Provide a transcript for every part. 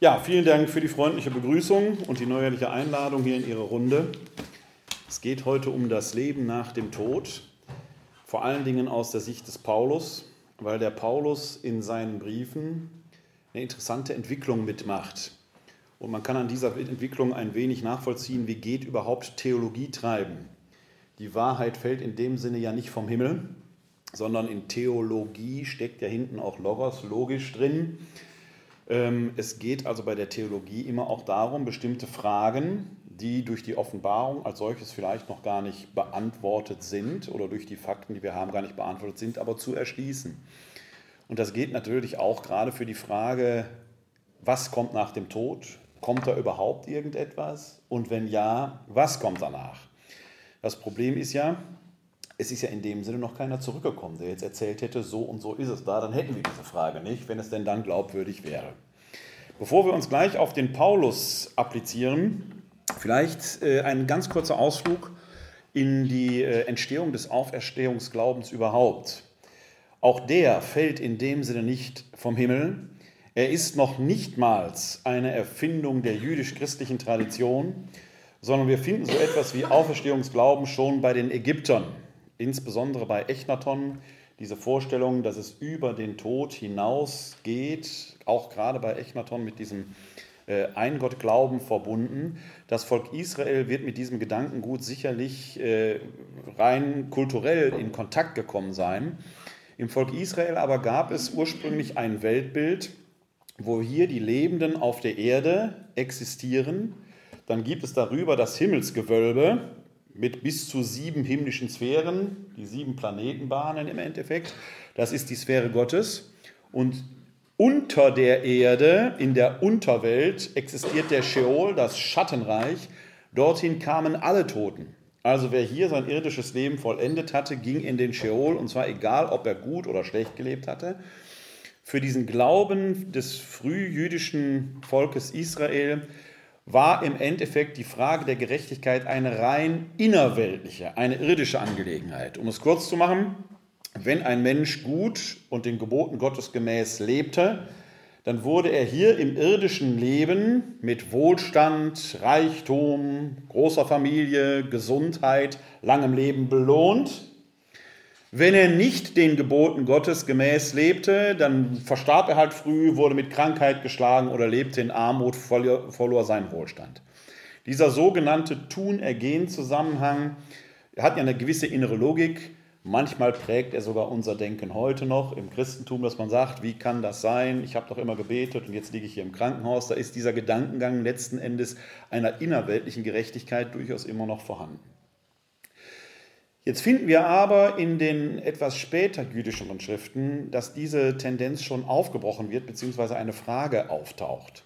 Ja, vielen Dank für die freundliche Begrüßung und die neuerliche Einladung hier in Ihre Runde. Es geht heute um das Leben nach dem Tod, vor allen Dingen aus der Sicht des Paulus, weil der Paulus in seinen Briefen eine interessante Entwicklung mitmacht. Und man kann an dieser Entwicklung ein wenig nachvollziehen, wie geht überhaupt Theologie treiben. Die Wahrheit fällt in dem Sinne ja nicht vom Himmel, sondern in Theologie steckt ja hinten auch Logos logisch drin. Ähm, es geht also bei der Theologie immer auch darum, bestimmte Fragen, die durch die Offenbarung als solches vielleicht noch gar nicht beantwortet sind oder durch die Fakten, die wir haben, gar nicht beantwortet sind, aber zu erschließen. Und das geht natürlich auch gerade für die Frage, was kommt nach dem Tod? Kommt da überhaupt irgendetwas? Und wenn ja, was kommt danach? Das Problem ist ja, es ist ja in dem Sinne noch keiner zurückgekommen, der jetzt erzählt hätte, so und so ist es da, dann hätten wir diese Frage nicht, wenn es denn dann glaubwürdig wäre. Bevor wir uns gleich auf den Paulus applizieren, vielleicht äh, ein ganz kurzer Ausflug in die äh, Entstehung des Auferstehungsglaubens überhaupt. Auch der fällt in dem Sinne nicht vom Himmel. Er ist noch nichtmals eine Erfindung der jüdisch-christlichen Tradition, sondern wir finden so etwas wie Auferstehungsglauben schon bei den Ägyptern insbesondere bei Echnaton diese Vorstellung, dass es über den Tod hinausgeht, auch gerade bei Echnaton mit diesem äh, Eingottglauben verbunden. Das Volk Israel wird mit diesem Gedankengut sicherlich äh, rein kulturell in Kontakt gekommen sein. Im Volk Israel aber gab es ursprünglich ein Weltbild, wo hier die Lebenden auf der Erde existieren. Dann gibt es darüber das Himmelsgewölbe, mit bis zu sieben himmlischen Sphären, die sieben Planetenbahnen im Endeffekt. Das ist die Sphäre Gottes. Und unter der Erde, in der Unterwelt, existiert der Sheol, das Schattenreich. Dorthin kamen alle Toten. Also wer hier sein irdisches Leben vollendet hatte, ging in den Sheol, und zwar egal, ob er gut oder schlecht gelebt hatte. Für diesen Glauben des frühjüdischen Volkes Israel war im Endeffekt die Frage der Gerechtigkeit eine rein innerweltliche, eine irdische Angelegenheit. Um es kurz zu machen, wenn ein Mensch gut und den Geboten Gottes gemäß lebte, dann wurde er hier im irdischen Leben mit Wohlstand, Reichtum, großer Familie, Gesundheit, langem Leben belohnt wenn er nicht den Geboten Gottes gemäß lebte, dann verstarb er halt früh, wurde mit Krankheit geschlagen oder lebte in Armut, verlor seinen Wohlstand. Dieser sogenannte Tun-Ergehen-Zusammenhang hat ja eine gewisse innere Logik. Manchmal prägt er sogar unser Denken heute noch im Christentum, dass man sagt, wie kann das sein? Ich habe doch immer gebetet und jetzt liege ich hier im Krankenhaus. Da ist dieser Gedankengang letzten Endes einer innerweltlichen Gerechtigkeit durchaus immer noch vorhanden. Jetzt finden wir aber in den etwas später jüdischeren Schriften, dass diese Tendenz schon aufgebrochen wird, beziehungsweise eine Frage auftaucht.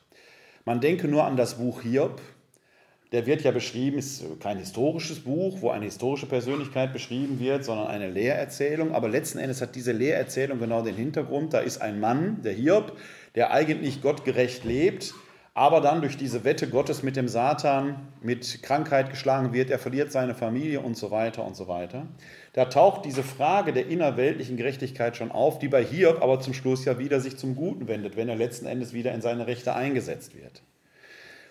Man denke nur an das Buch Hiob. Der wird ja beschrieben, ist kein historisches Buch, wo eine historische Persönlichkeit beschrieben wird, sondern eine Lehrerzählung. Aber letzten Endes hat diese Lehrerzählung genau den Hintergrund. Da ist ein Mann, der Hiob, der eigentlich gottgerecht lebt, aber dann durch diese Wette Gottes mit dem Satan mit Krankheit geschlagen wird, er verliert seine Familie und so weiter und so weiter. Da taucht diese Frage der innerweltlichen Gerechtigkeit schon auf, die bei Hiob aber zum Schluss ja wieder sich zum Guten wendet, wenn er letzten Endes wieder in seine Rechte eingesetzt wird.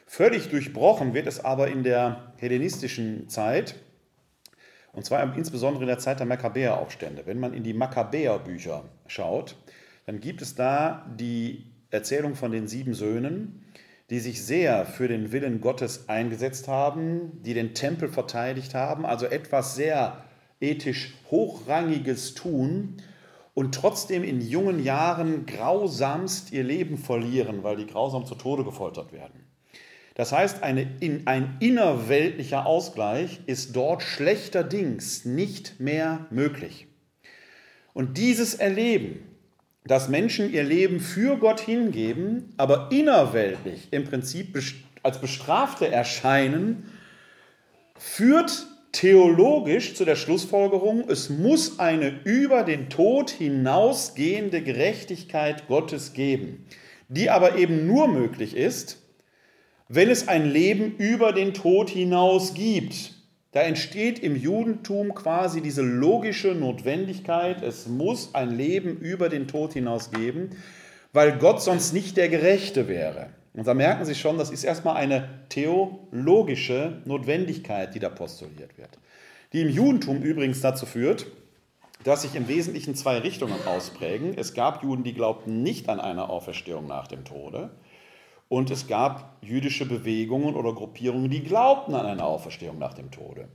Völlig durchbrochen wird es aber in der hellenistischen Zeit, und zwar insbesondere in der Zeit der Makkabäeraufstände. Wenn man in die Makkabäerbücher schaut, dann gibt es da die Erzählung von den sieben Söhnen, die sich sehr für den Willen Gottes eingesetzt haben, die den Tempel verteidigt haben, also etwas sehr ethisch Hochrangiges tun und trotzdem in jungen Jahren grausamst ihr Leben verlieren, weil die grausam zu Tode gefoltert werden. Das heißt, eine, in, ein innerweltlicher Ausgleich ist dort schlechterdings nicht mehr möglich. Und dieses Erleben dass Menschen ihr Leben für Gott hingeben, aber innerweltlich im Prinzip als Bestrafte erscheinen, führt theologisch zu der Schlussfolgerung, es muss eine über den Tod hinausgehende Gerechtigkeit Gottes geben, die aber eben nur möglich ist, wenn es ein Leben über den Tod hinaus gibt. Da entsteht im Judentum quasi diese logische Notwendigkeit, es muss ein Leben über den Tod hinaus geben, weil Gott sonst nicht der Gerechte wäre. Und da merken Sie schon, das ist erstmal eine theologische Notwendigkeit, die da postuliert wird. Die im Judentum übrigens dazu führt, dass sich im Wesentlichen zwei Richtungen ausprägen. Es gab Juden, die glaubten nicht an eine Auferstehung nach dem Tode. Und es gab jüdische Bewegungen oder Gruppierungen, die glaubten an eine Auferstehung nach dem Tode.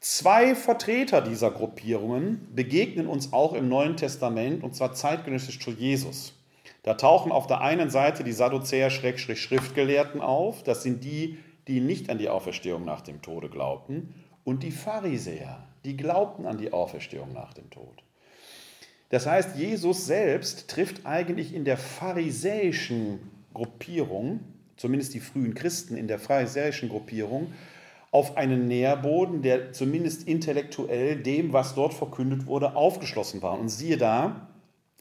Zwei Vertreter dieser Gruppierungen begegnen uns auch im Neuen Testament, und zwar zeitgenössisch zu Jesus. Da tauchen auf der einen Seite die Sadduzäer-Schriftgelehrten auf, das sind die, die nicht an die Auferstehung nach dem Tode glaubten, und die Pharisäer, die glaubten an die Auferstehung nach dem Tod. Das heißt, Jesus selbst trifft eigentlich in der pharisäischen Gruppierung, zumindest die frühen Christen in der pharisäischen Gruppierung, auf einen Nährboden, der zumindest intellektuell dem, was dort verkündet wurde, aufgeschlossen war. Und siehe da,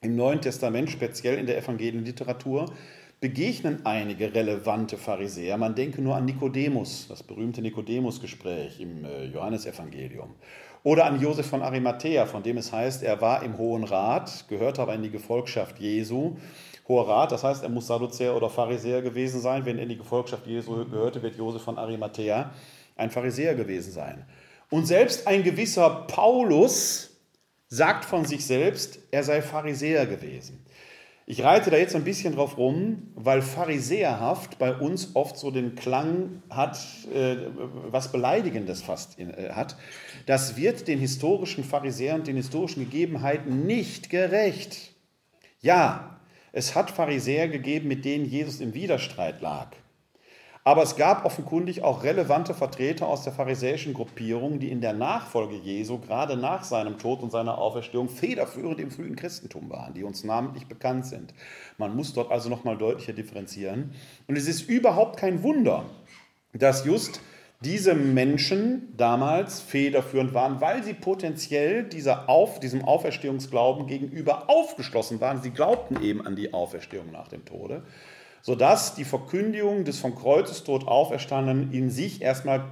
im Neuen Testament, speziell in der Evangelienliteratur, begegnen einige relevante Pharisäer. Man denke nur an Nikodemus, das berühmte Nikodemus-Gespräch im äh, Johannesevangelium. Oder an Josef von Arimathea, von dem es heißt, er war im Hohen Rat, gehörte aber in die Gefolgschaft Jesu. Hoher Rat, das heißt, er muss Sadduzäer oder Pharisäer gewesen sein. Wenn er in die Gefolgschaft Jesu gehörte, wird Josef von Arimathea ein Pharisäer gewesen sein. Und selbst ein gewisser Paulus sagt von sich selbst, er sei Pharisäer gewesen. Ich reite da jetzt ein bisschen drauf rum, weil Pharisäerhaft bei uns oft so den Klang hat, äh, was Beleidigendes fast äh, hat. Das wird den historischen Pharisäern und den historischen Gegebenheiten nicht gerecht. Ja, es hat Pharisäer gegeben, mit denen Jesus im Widerstreit lag. Aber es gab offenkundig auch relevante Vertreter aus der pharisäischen Gruppierung, die in der Nachfolge Jesu, gerade nach seinem Tod und seiner Auferstehung, federführend im frühen Christentum waren, die uns namentlich bekannt sind. Man muss dort also nochmal deutlicher differenzieren. Und es ist überhaupt kein Wunder, dass just diese Menschen damals federführend waren, weil sie potenziell dieser Auf, diesem Auferstehungsglauben gegenüber aufgeschlossen waren. Sie glaubten eben an die Auferstehung nach dem Tode sodass die Verkündigung des vom Kreuzestod auferstandenen in sich erstmal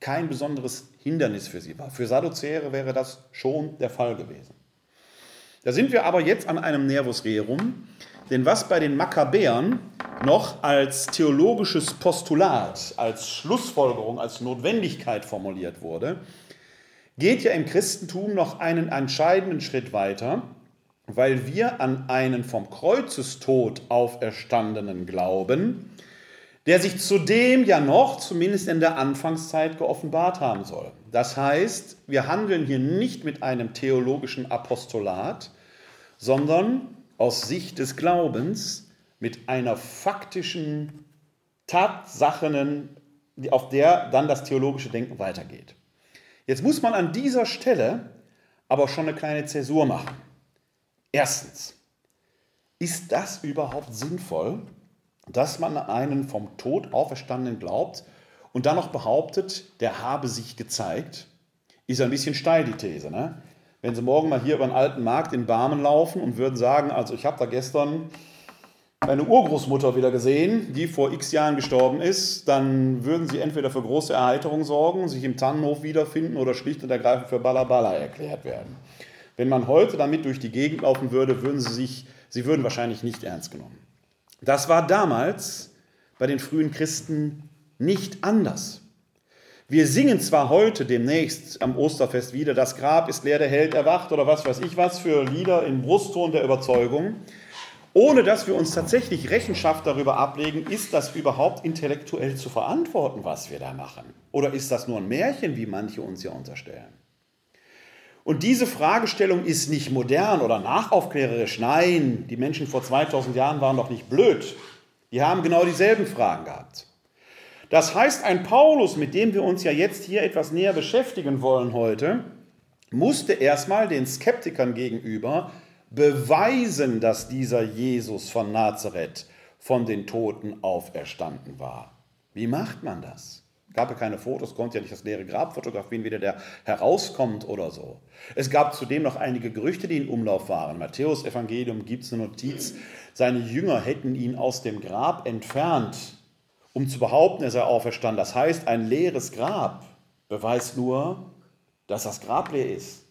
kein besonderes Hindernis für sie war. Für Sadduzäre wäre das schon der Fall gewesen. Da sind wir aber jetzt an einem Nervus rerum, denn was bei den Makkabäern noch als theologisches Postulat, als Schlussfolgerung, als Notwendigkeit formuliert wurde, geht ja im Christentum noch einen entscheidenden Schritt weiter weil wir an einen vom Kreuzestod auferstandenen glauben, der sich zudem ja noch, zumindest in der Anfangszeit, geoffenbart haben soll. Das heißt, wir handeln hier nicht mit einem theologischen Apostolat, sondern aus Sicht des Glaubens mit einer faktischen Tatsachen, auf der dann das theologische Denken weitergeht. Jetzt muss man an dieser Stelle aber schon eine kleine Zäsur machen. Erstens, ist das überhaupt sinnvoll, dass man einen vom Tod auferstandenen glaubt und dann noch behauptet, der habe sich gezeigt? Ist ein bisschen steil die These. Ne? Wenn Sie morgen mal hier über den alten Markt in Barmen laufen und würden sagen, also ich habe da gestern meine Urgroßmutter wieder gesehen, die vor x Jahren gestorben ist, dann würden Sie entweder für große Erheiterung sorgen, sich im Tannenhof wiederfinden oder schlicht und ergreifend für Balabala erklärt werden. Wenn man heute damit durch die Gegend laufen würde, würden sie sich, sie würden wahrscheinlich nicht ernst genommen. Das war damals bei den frühen Christen nicht anders. Wir singen zwar heute demnächst am Osterfest wieder, das Grab ist leer, der Held erwacht oder was weiß ich was für Lieder im Brustton der Überzeugung, ohne dass wir uns tatsächlich Rechenschaft darüber ablegen, ist das überhaupt intellektuell zu verantworten, was wir da machen? Oder ist das nur ein Märchen, wie manche uns ja unterstellen? Und diese Fragestellung ist nicht modern oder nachaufklärerisch. Nein, die Menschen vor 2000 Jahren waren doch nicht blöd. Die haben genau dieselben Fragen gehabt. Das heißt, ein Paulus, mit dem wir uns ja jetzt hier etwas näher beschäftigen wollen heute, musste erstmal den Skeptikern gegenüber beweisen, dass dieser Jesus von Nazareth von den Toten auferstanden war. Wie macht man das? gab ja keine Fotos, konnte ja nicht das leere Grab fotografieren, wie der herauskommt oder so. Es gab zudem noch einige Gerüchte, die in Umlauf waren. Matthäus Evangelium gibt es eine Notiz, seine Jünger hätten ihn aus dem Grab entfernt, um zu behaupten, er sei auferstanden. Das heißt, ein leeres Grab beweist nur, dass das Grab leer ist.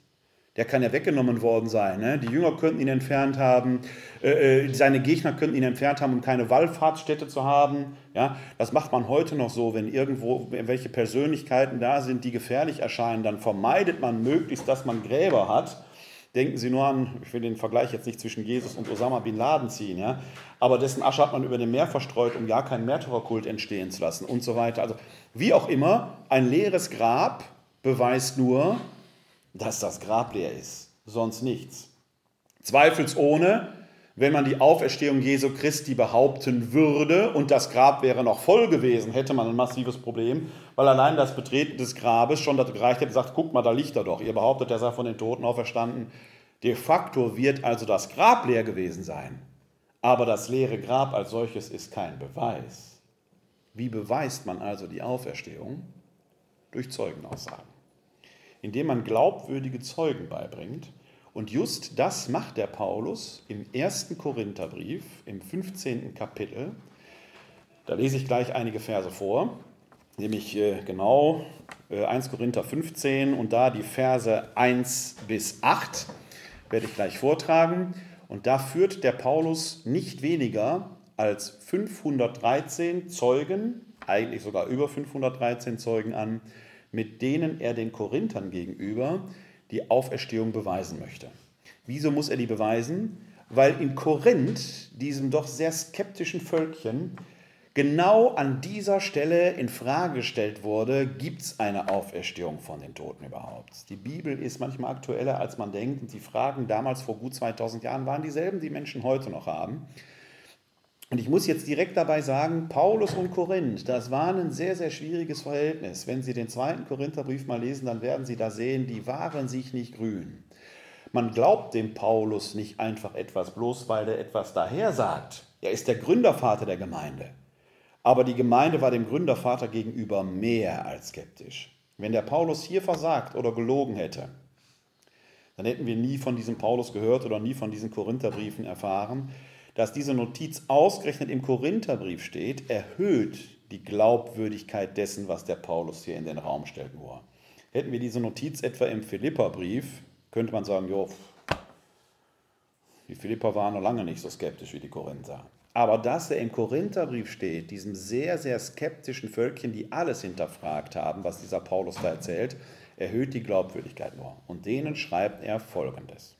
Der kann ja weggenommen worden sein. Ne? Die Jünger könnten ihn entfernt haben, äh, äh, seine Gegner könnten ihn entfernt haben, um keine Wallfahrtsstätte zu haben. Ja? Das macht man heute noch so, wenn irgendwo welche Persönlichkeiten da sind, die gefährlich erscheinen, dann vermeidet man möglichst, dass man Gräber hat. Denken Sie nur an, ich will den Vergleich jetzt nicht zwischen Jesus und Osama bin Laden ziehen, ja? aber dessen Asche hat man über dem Meer verstreut, um ja keinen Märtyrerkult entstehen zu lassen und so weiter. Also wie auch immer, ein leeres Grab beweist nur, dass das Grab leer ist, sonst nichts. Zweifelsohne, wenn man die Auferstehung Jesu Christi behaupten würde und das Grab wäre noch voll gewesen, hätte man ein massives Problem, weil allein das Betreten des Grabes schon dazu gereicht hätte, sagt, guck mal, da liegt er doch. Ihr behauptet, er sei von den Toten auferstanden. De facto wird also das Grab leer gewesen sein. Aber das leere Grab als solches ist kein Beweis. Wie beweist man also die Auferstehung? Durch Zeugenaussagen indem man glaubwürdige Zeugen beibringt. Und just das macht der Paulus im ersten Korintherbrief, im 15. Kapitel. Da lese ich gleich einige Verse vor, nämlich äh, genau 1 äh, Korinther 15 und da die Verse 1 bis 8 werde ich gleich vortragen. Und da führt der Paulus nicht weniger als 513 Zeugen, eigentlich sogar über 513 Zeugen an, mit denen er den Korinthern gegenüber die Auferstehung beweisen möchte. Wieso muss er die beweisen? Weil in Korinth, diesem doch sehr skeptischen Völkchen, genau an dieser Stelle in Frage gestellt wurde, gibt es eine Auferstehung von den Toten überhaupt? Die Bibel ist manchmal aktueller, als man denkt und die Fragen damals vor gut 2000 Jahren waren dieselben, die Menschen heute noch haben. Und ich muss jetzt direkt dabei sagen, Paulus und Korinth, das war ein sehr, sehr schwieriges Verhältnis. Wenn Sie den zweiten Korintherbrief mal lesen, dann werden Sie da sehen, die waren sich nicht grün. Man glaubt dem Paulus nicht einfach etwas, bloß weil er etwas daher sagt. Er ist der Gründervater der Gemeinde. Aber die Gemeinde war dem Gründervater gegenüber mehr als skeptisch. Wenn der Paulus hier versagt oder gelogen hätte, dann hätten wir nie von diesem Paulus gehört oder nie von diesen Korintherbriefen erfahren dass diese Notiz ausgerechnet im Korintherbrief steht, erhöht die Glaubwürdigkeit dessen, was der Paulus hier in den Raum stellt, nur. Hätten wir diese Notiz etwa im Philipperbrief, könnte man sagen, jo, die Philipper waren noch lange nicht so skeptisch wie die Korinther. Aber dass er im Korintherbrief steht, diesem sehr, sehr skeptischen Völkchen, die alles hinterfragt haben, was dieser Paulus da erzählt, erhöht die Glaubwürdigkeit nur. Und denen schreibt er Folgendes.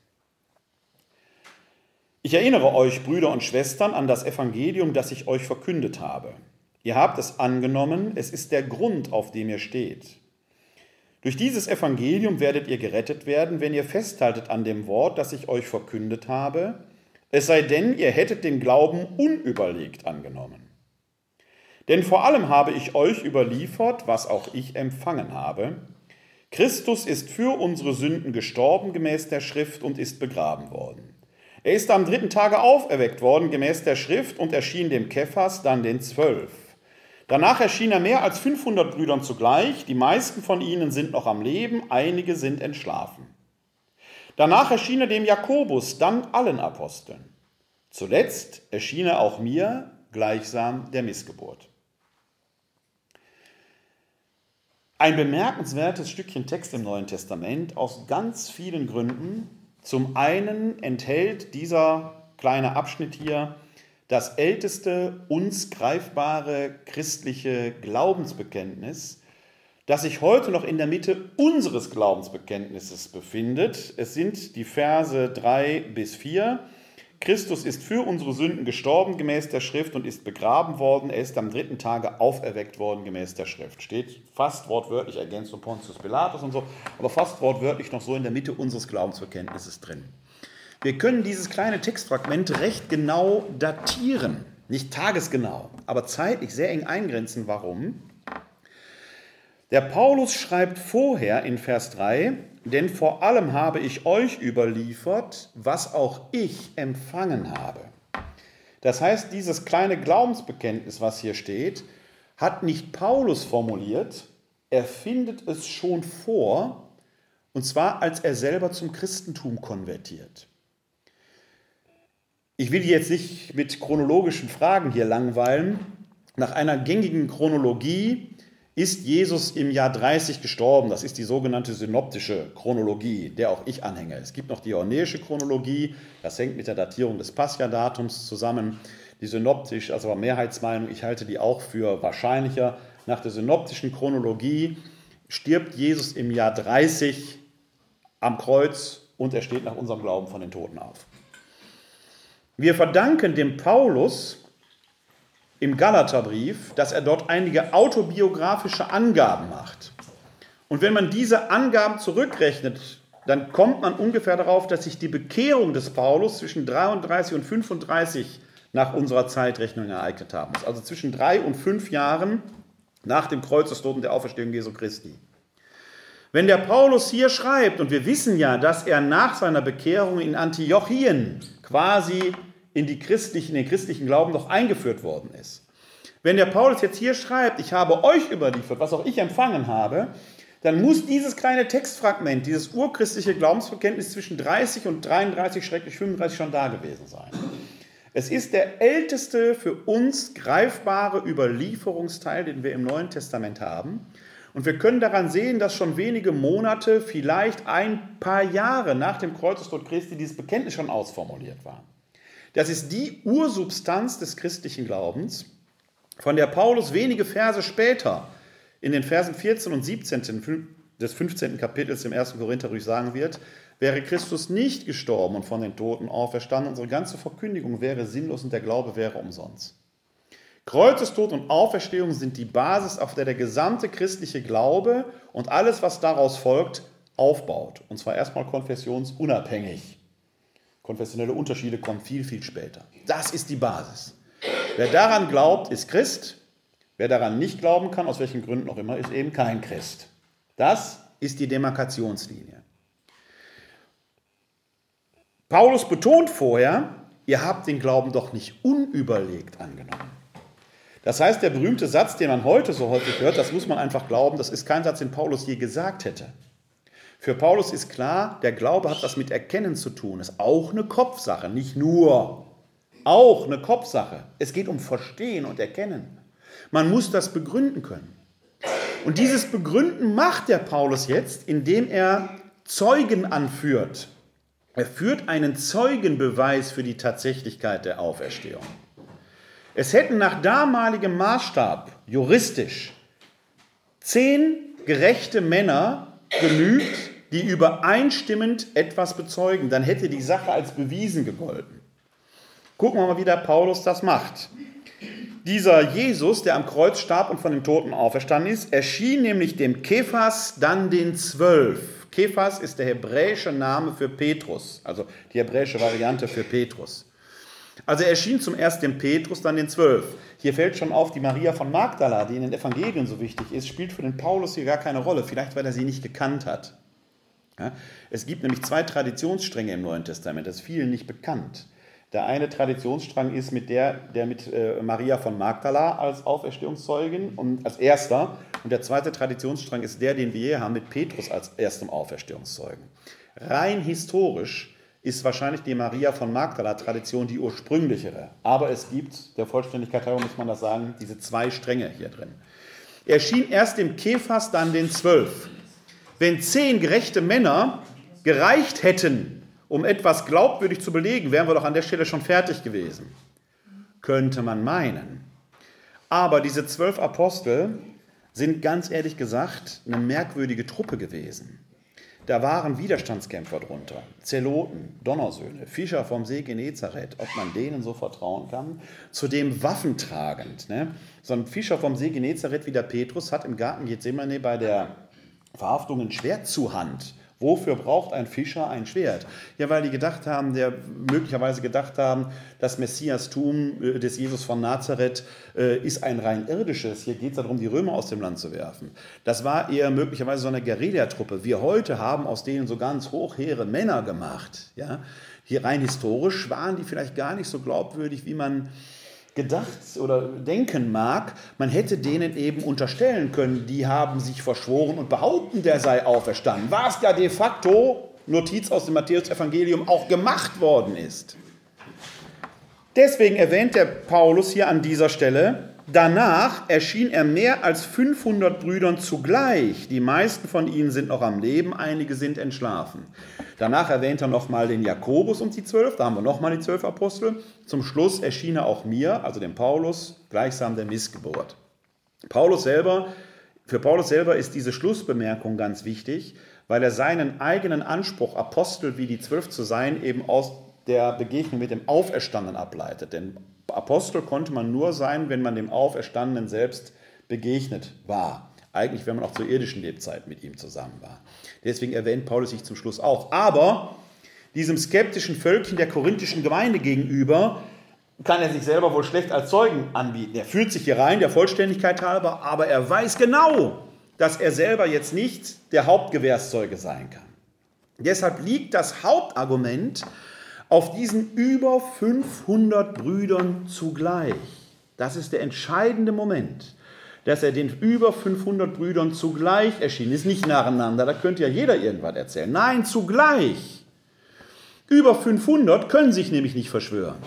Ich erinnere euch, Brüder und Schwestern, an das Evangelium, das ich euch verkündet habe. Ihr habt es angenommen, es ist der Grund, auf dem ihr steht. Durch dieses Evangelium werdet ihr gerettet werden, wenn ihr festhaltet an dem Wort, das ich euch verkündet habe, es sei denn, ihr hättet den Glauben unüberlegt angenommen. Denn vor allem habe ich euch überliefert, was auch ich empfangen habe. Christus ist für unsere Sünden gestorben gemäß der Schrift und ist begraben worden. Er ist am dritten Tage auferweckt worden, gemäß der Schrift, und erschien dem Kephas, dann den Zwölf. Danach erschien er mehr als 500 Brüdern zugleich, die meisten von ihnen sind noch am Leben, einige sind entschlafen. Danach erschien er dem Jakobus, dann allen Aposteln. Zuletzt erschien er auch mir, gleichsam der Missgeburt. Ein bemerkenswertes Stückchen Text im Neuen Testament aus ganz vielen Gründen, zum einen enthält dieser kleine Abschnitt hier das älteste uns greifbare christliche Glaubensbekenntnis, das sich heute noch in der Mitte unseres Glaubensbekenntnisses befindet. Es sind die Verse 3 bis 4 Christus ist für unsere Sünden gestorben gemäß der Schrift und ist begraben worden. Er ist am dritten Tage auferweckt worden gemäß der Schrift. Steht fast wortwörtlich ergänzt von Pontius Pilatus und so, aber fast wortwörtlich noch so in der Mitte unseres Glaubensbekenntnisses drin. Wir können dieses kleine Textfragment recht genau datieren. Nicht tagesgenau, aber zeitlich sehr eng eingrenzen. Warum? Der Paulus schreibt vorher in Vers 3, denn vor allem habe ich euch überliefert, was auch ich empfangen habe. Das heißt, dieses kleine Glaubensbekenntnis, was hier steht, hat nicht Paulus formuliert, er findet es schon vor, und zwar als er selber zum Christentum konvertiert. Ich will jetzt nicht mit chronologischen Fragen hier langweilen. Nach einer gängigen Chronologie ist Jesus im Jahr 30 gestorben. Das ist die sogenannte synoptische Chronologie, der auch ich anhänge. Es gibt noch die ornäische Chronologie, das hängt mit der Datierung des Pascha-Datums zusammen. Die synoptisch, also Mehrheitsmeinung, ich halte die auch für wahrscheinlicher. Nach der synoptischen Chronologie stirbt Jesus im Jahr 30 am Kreuz und er steht nach unserem Glauben von den Toten auf. Wir verdanken dem Paulus im Galaterbrief, dass er dort einige autobiografische Angaben macht. Und wenn man diese Angaben zurückrechnet, dann kommt man ungefähr darauf, dass sich die Bekehrung des Paulus zwischen 33 und 35 nach unserer Zeitrechnung ereignet haben muss. Also zwischen drei und fünf Jahren nach dem Kreuzestod und der Auferstehung Jesu Christi. Wenn der Paulus hier schreibt, und wir wissen ja, dass er nach seiner Bekehrung in Antiochien quasi in, die christlichen, in den christlichen Glauben noch eingeführt worden ist. Wenn der Paulus jetzt hier schreibt, ich habe euch überliefert, was auch ich empfangen habe, dann muss dieses kleine Textfragment, dieses urchristliche Glaubensverkenntnis zwischen 30 und 33, schrecklich 35 schon da gewesen sein. Es ist der älteste für uns greifbare Überlieferungsteil, den wir im Neuen Testament haben. Und wir können daran sehen, dass schon wenige Monate, vielleicht ein paar Jahre nach dem Kreuzestod Christi dieses Bekenntnis schon ausformuliert war. Das ist die Ursubstanz des christlichen Glaubens, von der Paulus wenige Verse später in den Versen 14 und 17 des 15. Kapitels im 1. Korintherbrief sagen wird, wäre Christus nicht gestorben und von den Toten auferstanden, unsere ganze Verkündigung wäre sinnlos und der Glaube wäre umsonst. Kreuzestod und Auferstehung sind die Basis, auf der der gesamte christliche Glaube und alles, was daraus folgt, aufbaut. Und zwar erstmal konfessionsunabhängig. Konfessionelle Unterschiede kommen viel, viel später. Das ist die Basis. Wer daran glaubt, ist Christ. Wer daran nicht glauben kann, aus welchen Gründen auch immer, ist eben kein Christ. Das ist die Demarkationslinie. Paulus betont vorher, ihr habt den Glauben doch nicht unüberlegt angenommen. Das heißt, der berühmte Satz, den man heute so häufig hört, das muss man einfach glauben, das ist kein Satz, den Paulus je gesagt hätte. Für Paulus ist klar, der Glaube hat was mit Erkennen zu tun. Ist auch eine Kopfsache, nicht nur. Auch eine Kopfsache. Es geht um Verstehen und Erkennen. Man muss das begründen können. Und dieses Begründen macht der Paulus jetzt, indem er Zeugen anführt. Er führt einen Zeugenbeweis für die Tatsächlichkeit der Auferstehung. Es hätten nach damaligem Maßstab juristisch zehn gerechte Männer genügt, die übereinstimmend etwas bezeugen, dann hätte die Sache als bewiesen gegolten. Gucken wir mal, wie der Paulus das macht. Dieser Jesus, der am Kreuz starb und von den Toten auferstanden ist, erschien nämlich dem Kephas, dann den Zwölf. Kephas ist der hebräische Name für Petrus, also die hebräische Variante für Petrus. Also er erschien zum ersten dem Petrus, dann den Zwölf. Hier fällt schon auf, die Maria von Magdala, die in den Evangelien so wichtig ist, spielt für den Paulus hier gar keine Rolle. Vielleicht, weil er sie nicht gekannt hat. Ja? Es gibt nämlich zwei Traditionsstränge im Neuen Testament, das ist vielen nicht bekannt. Der eine Traditionsstrang ist mit der, der mit äh, Maria von Magdala als Auferstehungszeugin und als erster. Und der zweite Traditionsstrang ist der, den wir hier haben, mit Petrus als erstem Auferstehungszeugen. Rein historisch ist wahrscheinlich die Maria von Magdala-Tradition die ursprünglichere. Aber es gibt, der Vollständigkeit halber muss man das sagen, diese zwei Stränge hier drin. Er schien erst dem Kephas, dann den Zwölf. Wenn zehn gerechte Männer gereicht hätten, um etwas glaubwürdig zu belegen, wären wir doch an der Stelle schon fertig gewesen. Könnte man meinen. Aber diese zwölf Apostel sind ganz ehrlich gesagt eine merkwürdige Truppe gewesen. Da waren Widerstandskämpfer drunter, Zeloten, Donnersöhne, Fischer vom See Genezareth, ob man denen so vertrauen kann. Zudem waffentragend. Ne? So ein Fischer vom See Genezareth wie der Petrus hat im Garten Gethsemane bei der Verhaftung ein Schwert zur Hand. Wofür braucht ein Fischer ein Schwert? Ja, weil die gedacht haben, der möglicherweise gedacht haben, das Messiastum äh, des Jesus von Nazareth äh, ist ein rein irdisches. Hier geht es darum, die Römer aus dem Land zu werfen. Das war eher möglicherweise so eine Guerillatruppe. Wir heute haben aus denen so ganz hochhehre Männer gemacht. Ja? Hier rein historisch waren die vielleicht gar nicht so glaubwürdig, wie man gedacht oder denken mag, man hätte denen eben unterstellen können, die haben sich verschworen und behaupten, der sei auferstanden, was ja de facto, Notiz aus dem Matthäus-Evangelium, auch gemacht worden ist. Deswegen erwähnt der Paulus hier an dieser Stelle, Danach erschien er mehr als 500 Brüdern zugleich. Die meisten von ihnen sind noch am Leben, einige sind entschlafen. Danach erwähnt er nochmal den Jakobus und die zwölf, da haben wir nochmal die zwölf Apostel. Zum Schluss erschien er auch mir, also dem Paulus, gleichsam der Missgeburt. Paulus selber, für Paulus selber ist diese Schlussbemerkung ganz wichtig, weil er seinen eigenen Anspruch, Apostel wie die zwölf zu sein, eben aus der Begegnung mit dem Auferstandenen ableitet. Denn Apostel konnte man nur sein, wenn man dem Auferstandenen selbst begegnet war. Eigentlich, wenn man auch zur irdischen Lebzeit mit ihm zusammen war. Deswegen erwähnt Paulus sich zum Schluss auch. Aber diesem skeptischen Völkchen der korinthischen Gemeinde gegenüber kann er sich selber wohl schlecht als Zeugen anbieten. Er fühlt sich hier rein, der Vollständigkeit halber, aber er weiß genau, dass er selber jetzt nicht der Hauptgewährszeuge sein kann. Deshalb liegt das Hauptargument auf diesen über 500 Brüdern zugleich. Das ist der entscheidende Moment, dass er den über 500 Brüdern zugleich erschienen ist. Nicht nacheinander, da könnte ja jeder irgendwas erzählen. Nein, zugleich. Über 500 können sich nämlich nicht verschwören.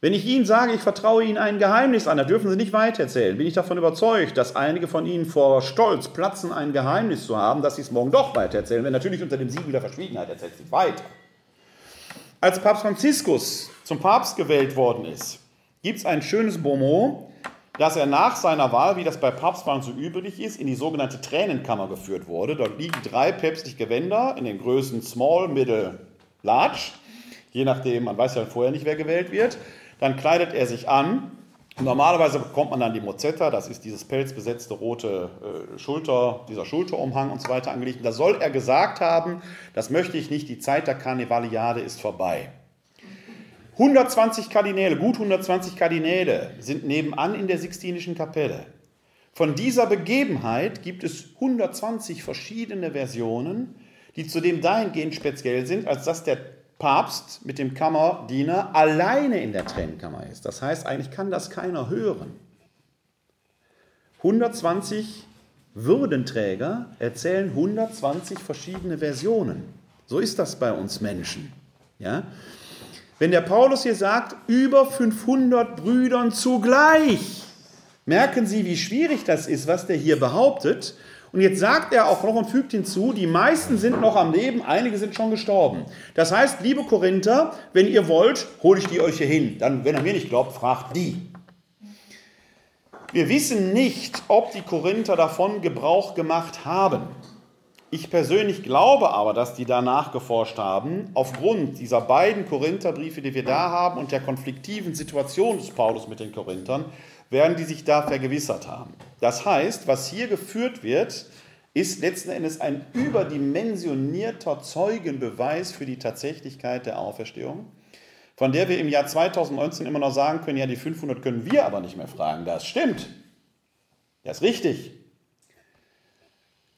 Wenn ich Ihnen sage, ich vertraue Ihnen ein Geheimnis an, da dürfen Sie nicht weitererzählen. Bin ich davon überzeugt, dass einige von Ihnen vor Stolz platzen, ein Geheimnis zu haben, dass Sie es morgen doch weitererzählen, wenn natürlich unter dem Siegel der Verschwiegenheit erzählt sich weiter. Als Papst Franziskus zum Papst gewählt worden ist, gibt es ein schönes Bonmot, dass er nach seiner Wahl, wie das bei Papstwahlen so üblich ist, in die sogenannte Tränenkammer geführt wurde. Dort liegen drei päpstliche Gewänder in den Größen Small, Middle, Large, je nachdem, man weiß ja vorher nicht, wer gewählt wird. Dann kleidet er sich an Normalerweise bekommt man dann die Mozetta, das ist dieses pelzbesetzte rote äh, Schulter, dieser Schulterumhang und so weiter angelegt. Da soll er gesagt haben, das möchte ich nicht, die Zeit der Karnevaliade ist vorbei. 120 Kardinäle, gut 120 Kardinäle sind nebenan in der Sixtinischen Kapelle. Von dieser Begebenheit gibt es 120 verschiedene Versionen, die zudem dahingehend speziell sind, als dass der Papst mit dem Kammerdiener alleine in der Tränenkammer ist. Das heißt, eigentlich kann das keiner hören. 120 Würdenträger erzählen 120 verschiedene Versionen. So ist das bei uns Menschen. Ja? Wenn der Paulus hier sagt, über 500 Brüdern zugleich, merken Sie, wie schwierig das ist, was der hier behauptet. Und jetzt sagt er auch noch und fügt hinzu, die meisten sind noch am Leben, einige sind schon gestorben. Das heißt, liebe Korinther, wenn ihr wollt, hole ich die euch hier hin. Dann, wenn er mir nicht glaubt, fragt die. Wir wissen nicht, ob die Korinther davon Gebrauch gemacht haben. Ich persönlich glaube aber, dass die danach geforscht haben, aufgrund dieser beiden Korintherbriefe, die wir da haben und der konfliktiven Situation des Paulus mit den Korinthern, werden die sich da vergewissert haben. Das heißt, was hier geführt wird, ist letzten Endes ein überdimensionierter Zeugenbeweis für die Tatsächlichkeit der Auferstehung, von der wir im Jahr 2019 immer noch sagen können, ja, die 500 können wir aber nicht mehr fragen. Das stimmt. Das ist richtig.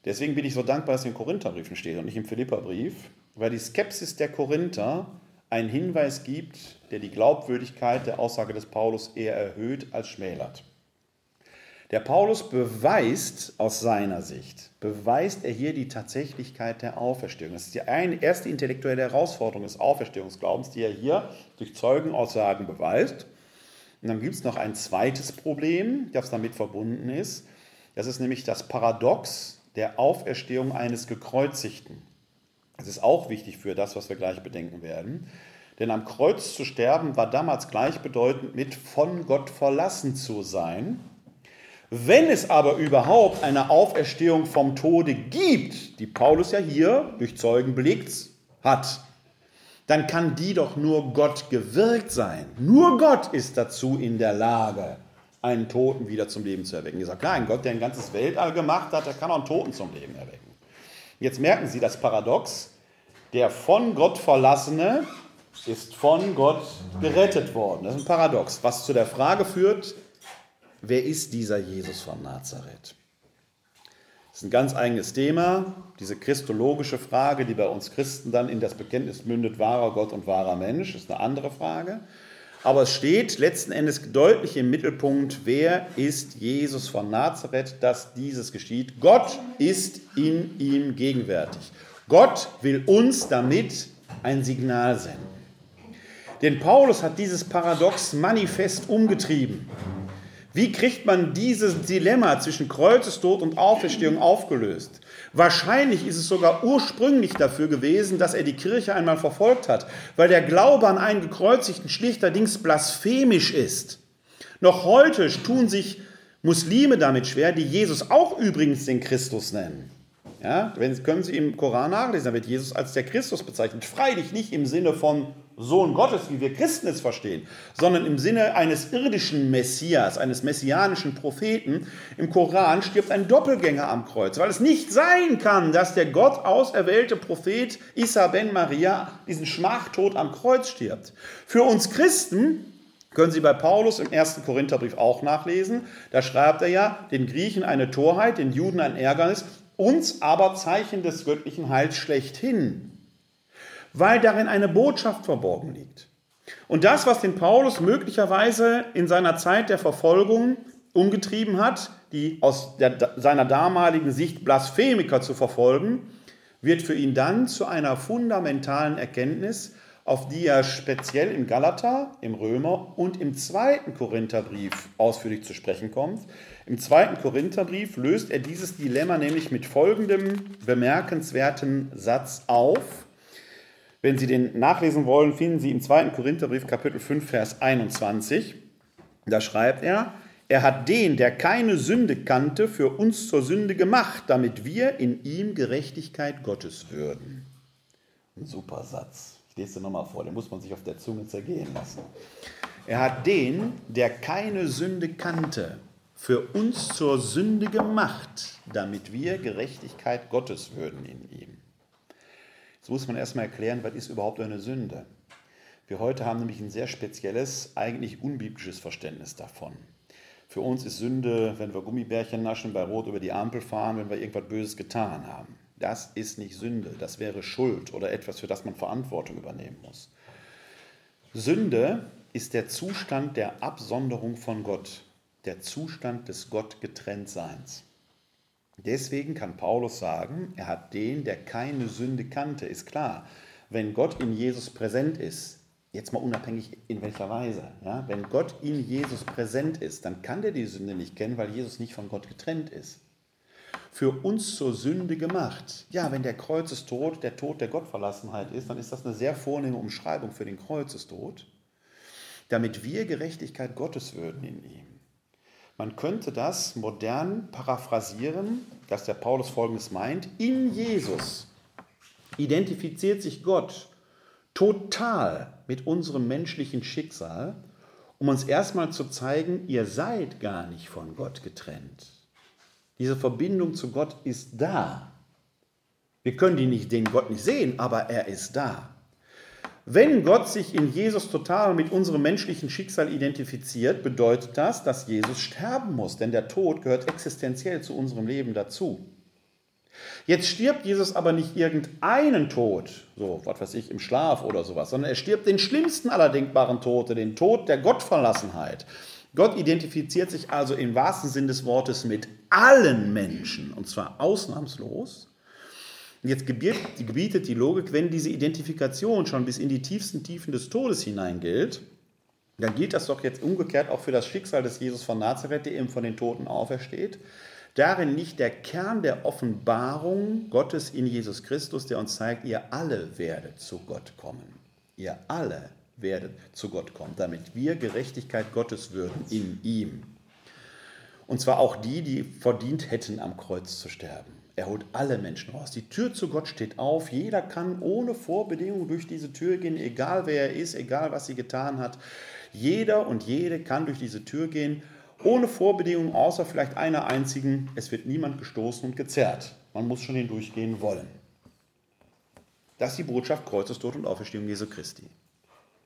Deswegen bin ich so dankbar, dass es in Korintherbriefen steht und nicht im Philipperbrief, weil die Skepsis der Korinther einen Hinweis gibt, der die Glaubwürdigkeit der Aussage des Paulus eher erhöht als schmälert. Der Paulus beweist aus seiner Sicht, beweist er hier die Tatsächlichkeit der Auferstehung. Das ist die erste intellektuelle Herausforderung des Auferstehungsglaubens, die er hier durch Zeugenaussagen beweist. Und dann gibt es noch ein zweites Problem, das damit verbunden ist. Das ist nämlich das Paradox der Auferstehung eines Gekreuzigten. Das ist auch wichtig für das, was wir gleich bedenken werden. Denn am Kreuz zu sterben war damals gleichbedeutend mit von Gott verlassen zu sein. Wenn es aber überhaupt eine Auferstehung vom Tode gibt, die Paulus ja hier durch Zeugen belegt hat, dann kann die doch nur Gott gewirkt sein. Nur Gott ist dazu in der Lage, einen Toten wieder zum Leben zu erwecken. Dieser klar, ein Gott, der ein ganzes Weltall gemacht hat, der kann auch einen Toten zum Leben erwecken. Jetzt merken Sie das Paradox. Der von Gott verlassene ist von Gott gerettet worden. Das ist ein Paradox, was zu der Frage führt, wer ist dieser Jesus von Nazareth? Das ist ein ganz eigenes Thema, diese christologische Frage, die bei uns Christen dann in das Bekenntnis mündet, wahrer Gott und wahrer Mensch, ist eine andere Frage. Aber es steht letzten Endes deutlich im Mittelpunkt, wer ist Jesus von Nazareth, dass dieses geschieht. Gott ist in ihm gegenwärtig. Gott will uns damit ein Signal senden. Denn Paulus hat dieses Paradox manifest umgetrieben. Wie kriegt man dieses Dilemma zwischen Kreuzestod und Auferstehung aufgelöst? Wahrscheinlich ist es sogar ursprünglich dafür gewesen, dass er die Kirche einmal verfolgt hat, weil der Glaube an einen gekreuzigten schlichterdings blasphemisch ist. Noch heute tun sich Muslime damit schwer, die Jesus auch übrigens den Christus nennen. Ja, wenn, können Sie im Koran nachlesen, da wird Jesus als der Christus bezeichnet. Freilich nicht im Sinne von Sohn Gottes, wie wir Christen es verstehen, sondern im Sinne eines irdischen Messias, eines messianischen Propheten. Im Koran stirbt ein Doppelgänger am Kreuz, weil es nicht sein kann, dass der Gott auserwählte Prophet Isa ben Maria diesen Schmachtod am Kreuz stirbt. Für uns Christen können Sie bei Paulus im ersten Korintherbrief auch nachlesen. Da schreibt er ja, den Griechen eine Torheit, den Juden ein Ärgernis, uns aber Zeichen des göttlichen Heils schlechthin weil darin eine Botschaft verborgen liegt. Und das, was den Paulus möglicherweise in seiner Zeit der Verfolgung umgetrieben hat, die aus der, seiner damaligen Sicht Blasphemiker zu verfolgen, wird für ihn dann zu einer fundamentalen Erkenntnis, auf die er speziell in Galater, im Römer und im zweiten Korintherbrief ausführlich zu sprechen kommt. Im zweiten Korintherbrief löst er dieses Dilemma nämlich mit folgendem bemerkenswerten Satz auf. Wenn Sie den nachlesen wollen, finden Sie im 2. Korintherbrief Kapitel 5, Vers 21. Da schreibt er, er hat den, der keine Sünde kannte, für uns zur Sünde gemacht, damit wir in ihm Gerechtigkeit Gottes würden. Ein super Satz. Ich lese den nochmal vor, den muss man sich auf der Zunge zergehen lassen. Er hat den, der keine Sünde kannte, für uns zur Sünde gemacht, damit wir Gerechtigkeit Gottes würden in ihm. Jetzt muss man erstmal erklären, was ist überhaupt eine Sünde. Wir heute haben nämlich ein sehr spezielles, eigentlich unbiblisches Verständnis davon. Für uns ist Sünde, wenn wir Gummibärchen naschen, bei Rot über die Ampel fahren, wenn wir irgendwas Böses getan haben. Das ist nicht Sünde, das wäre Schuld oder etwas, für das man Verantwortung übernehmen muss. Sünde ist der Zustand der Absonderung von Gott, der Zustand des Gottgetrenntseins. Deswegen kann Paulus sagen, er hat den, der keine Sünde kannte. Ist klar, wenn Gott in Jesus präsent ist, jetzt mal unabhängig in welcher Weise, ja, wenn Gott in Jesus präsent ist, dann kann der die Sünde nicht kennen, weil Jesus nicht von Gott getrennt ist. Für uns zur Sünde gemacht. Ja, wenn der Kreuzestod der Tod der Gottverlassenheit ist, dann ist das eine sehr vornehme Umschreibung für den Kreuzestod, damit wir Gerechtigkeit Gottes würden in ihm. Man könnte das modern paraphrasieren, dass der Paulus folgendes meint. In Jesus identifiziert sich Gott total mit unserem menschlichen Schicksal, um uns erstmal zu zeigen, ihr seid gar nicht von Gott getrennt. Diese Verbindung zu Gott ist da. Wir können die nicht, den Gott nicht sehen, aber er ist da. Wenn Gott sich in Jesus total mit unserem menschlichen Schicksal identifiziert, bedeutet das, dass Jesus sterben muss, denn der Tod gehört existenziell zu unserem Leben dazu. Jetzt stirbt Jesus aber nicht irgendeinen Tod, so was weiß ich, im Schlaf oder sowas, sondern er stirbt den schlimmsten aller denkbaren Tote, den Tod der Gottverlassenheit. Gott identifiziert sich also im wahrsten Sinn des Wortes mit allen Menschen, und zwar ausnahmslos. Und jetzt gebietet die Logik, wenn diese Identifikation schon bis in die tiefsten Tiefen des Todes hinein gilt, dann gilt das doch jetzt umgekehrt auch für das Schicksal des Jesus von Nazareth, der eben von den Toten aufersteht. Darin liegt der Kern der Offenbarung Gottes in Jesus Christus, der uns zeigt, ihr alle werdet zu Gott kommen. Ihr alle werdet zu Gott kommen, damit wir Gerechtigkeit Gottes würden in ihm. Und zwar auch die, die verdient hätten, am Kreuz zu sterben. Er holt alle Menschen raus. Die Tür zu Gott steht auf. Jeder kann ohne Vorbedingung durch diese Tür gehen, egal wer er ist, egal was sie getan hat. Jeder und jede kann durch diese Tür gehen, ohne Vorbedingung, außer vielleicht einer einzigen. Es wird niemand gestoßen und gezerrt. Man muss schon hindurchgehen wollen. Das ist die Botschaft Kreuzestod und Auferstehung Jesu Christi.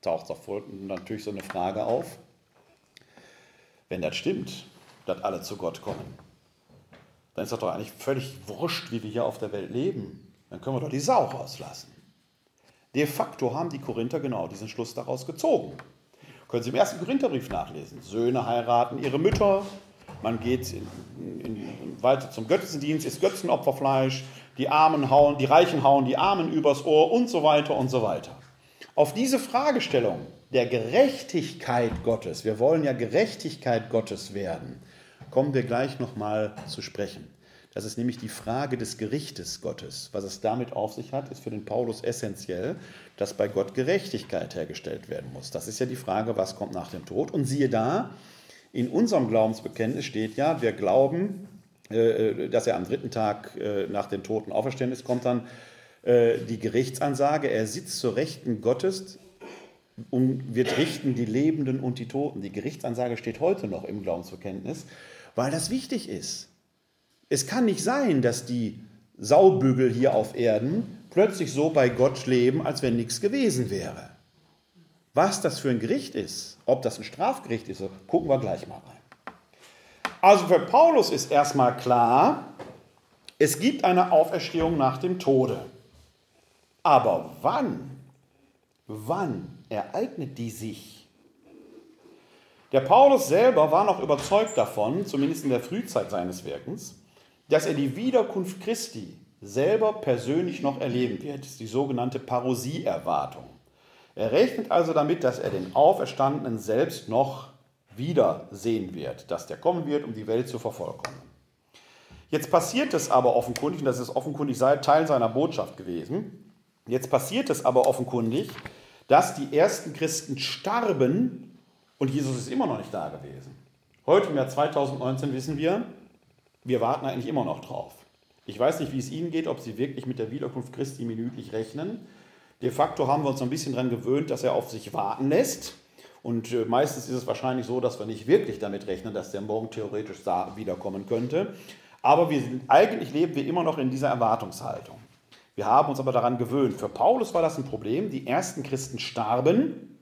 Taucht sofort natürlich so eine Frage auf. Wenn das stimmt, dass alle zu Gott kommen, dann ist das doch eigentlich völlig wurscht, wie wir hier auf der Welt leben. Dann können wir doch die Sau rauslassen. De facto haben die Korinther genau diesen Schluss daraus gezogen. Können Sie im ersten Korintherbrief nachlesen. Söhne heiraten ihre Mütter, man geht in, in, weiter zum Götzendienst, isst Götzenopferfleisch, die Armen hauen, die Reichen hauen die Armen übers Ohr und so weiter und so weiter. Auf diese Fragestellung der Gerechtigkeit Gottes, wir wollen ja Gerechtigkeit Gottes werden, kommen wir gleich nochmal zu sprechen. Das ist nämlich die Frage des Gerichtes Gottes. Was es damit auf sich hat, ist für den Paulus essentiell, dass bei Gott Gerechtigkeit hergestellt werden muss. Das ist ja die Frage, was kommt nach dem Tod. Und siehe da, in unserem Glaubensbekenntnis steht ja, wir glauben, äh, dass er am dritten Tag äh, nach dem Toten auferstanden ist, kommt dann äh, die Gerichtsansage, er sitzt zur Rechten Gottes und wird richten die Lebenden und die Toten. Die Gerichtsansage steht heute noch im Glaubensbekenntnis, weil das wichtig ist. Es kann nicht sein, dass die Saubügel hier auf Erden plötzlich so bei Gott leben, als wenn nichts gewesen wäre. Was das für ein Gericht ist, ob das ein Strafgericht ist, gucken wir gleich mal rein. Also für Paulus ist erstmal klar, es gibt eine Auferstehung nach dem Tode. Aber wann? Wann ereignet die sich? Der Paulus selber war noch überzeugt davon, zumindest in der Frühzeit seines Wirkens, dass er die Wiederkunft Christi selber persönlich noch erleben wird. Das ist die sogenannte Parosie-Erwartung. Er rechnet also damit, dass er den Auferstandenen selbst noch wiedersehen wird, dass der kommen wird, um die Welt zu vervollkommnen. Jetzt passiert es aber offenkundig, und das ist offenkundig Teil seiner Botschaft gewesen, jetzt passiert es aber offenkundig, dass die ersten Christen starben und Jesus ist immer noch nicht da gewesen. Heute im Jahr 2019 wissen wir, wir warten eigentlich immer noch drauf. Ich weiß nicht, wie es Ihnen geht, ob Sie wirklich mit der Wiederkunft Christi minütlich rechnen. De facto haben wir uns ein bisschen daran gewöhnt, dass er auf sich warten lässt. Und äh, meistens ist es wahrscheinlich so, dass wir nicht wirklich damit rechnen, dass der morgen theoretisch wiederkommen könnte. Aber wir sind, eigentlich leben wir immer noch in dieser Erwartungshaltung. Wir haben uns aber daran gewöhnt. Für Paulus war das ein Problem. Die ersten Christen starben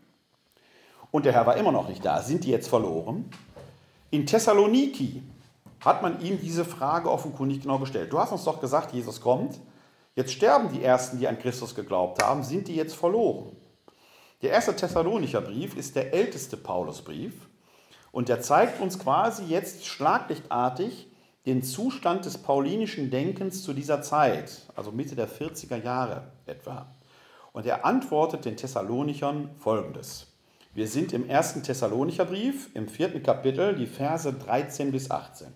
und der Herr war immer noch nicht da. Sind die jetzt verloren? In Thessaloniki hat man ihm diese Frage offenkundig genau gestellt. Du hast uns doch gesagt, Jesus kommt. Jetzt sterben die Ersten, die an Christus geglaubt haben. Sind die jetzt verloren? Der erste Thessalonicher Brief ist der älteste Paulusbrief und der zeigt uns quasi jetzt schlaglichtartig, den Zustand des paulinischen Denkens zu dieser Zeit, also Mitte der 40er Jahre etwa. Und er antwortet den Thessalonichern folgendes. Wir sind im ersten Thessalonicher Brief, im vierten Kapitel, die Verse 13 bis 18.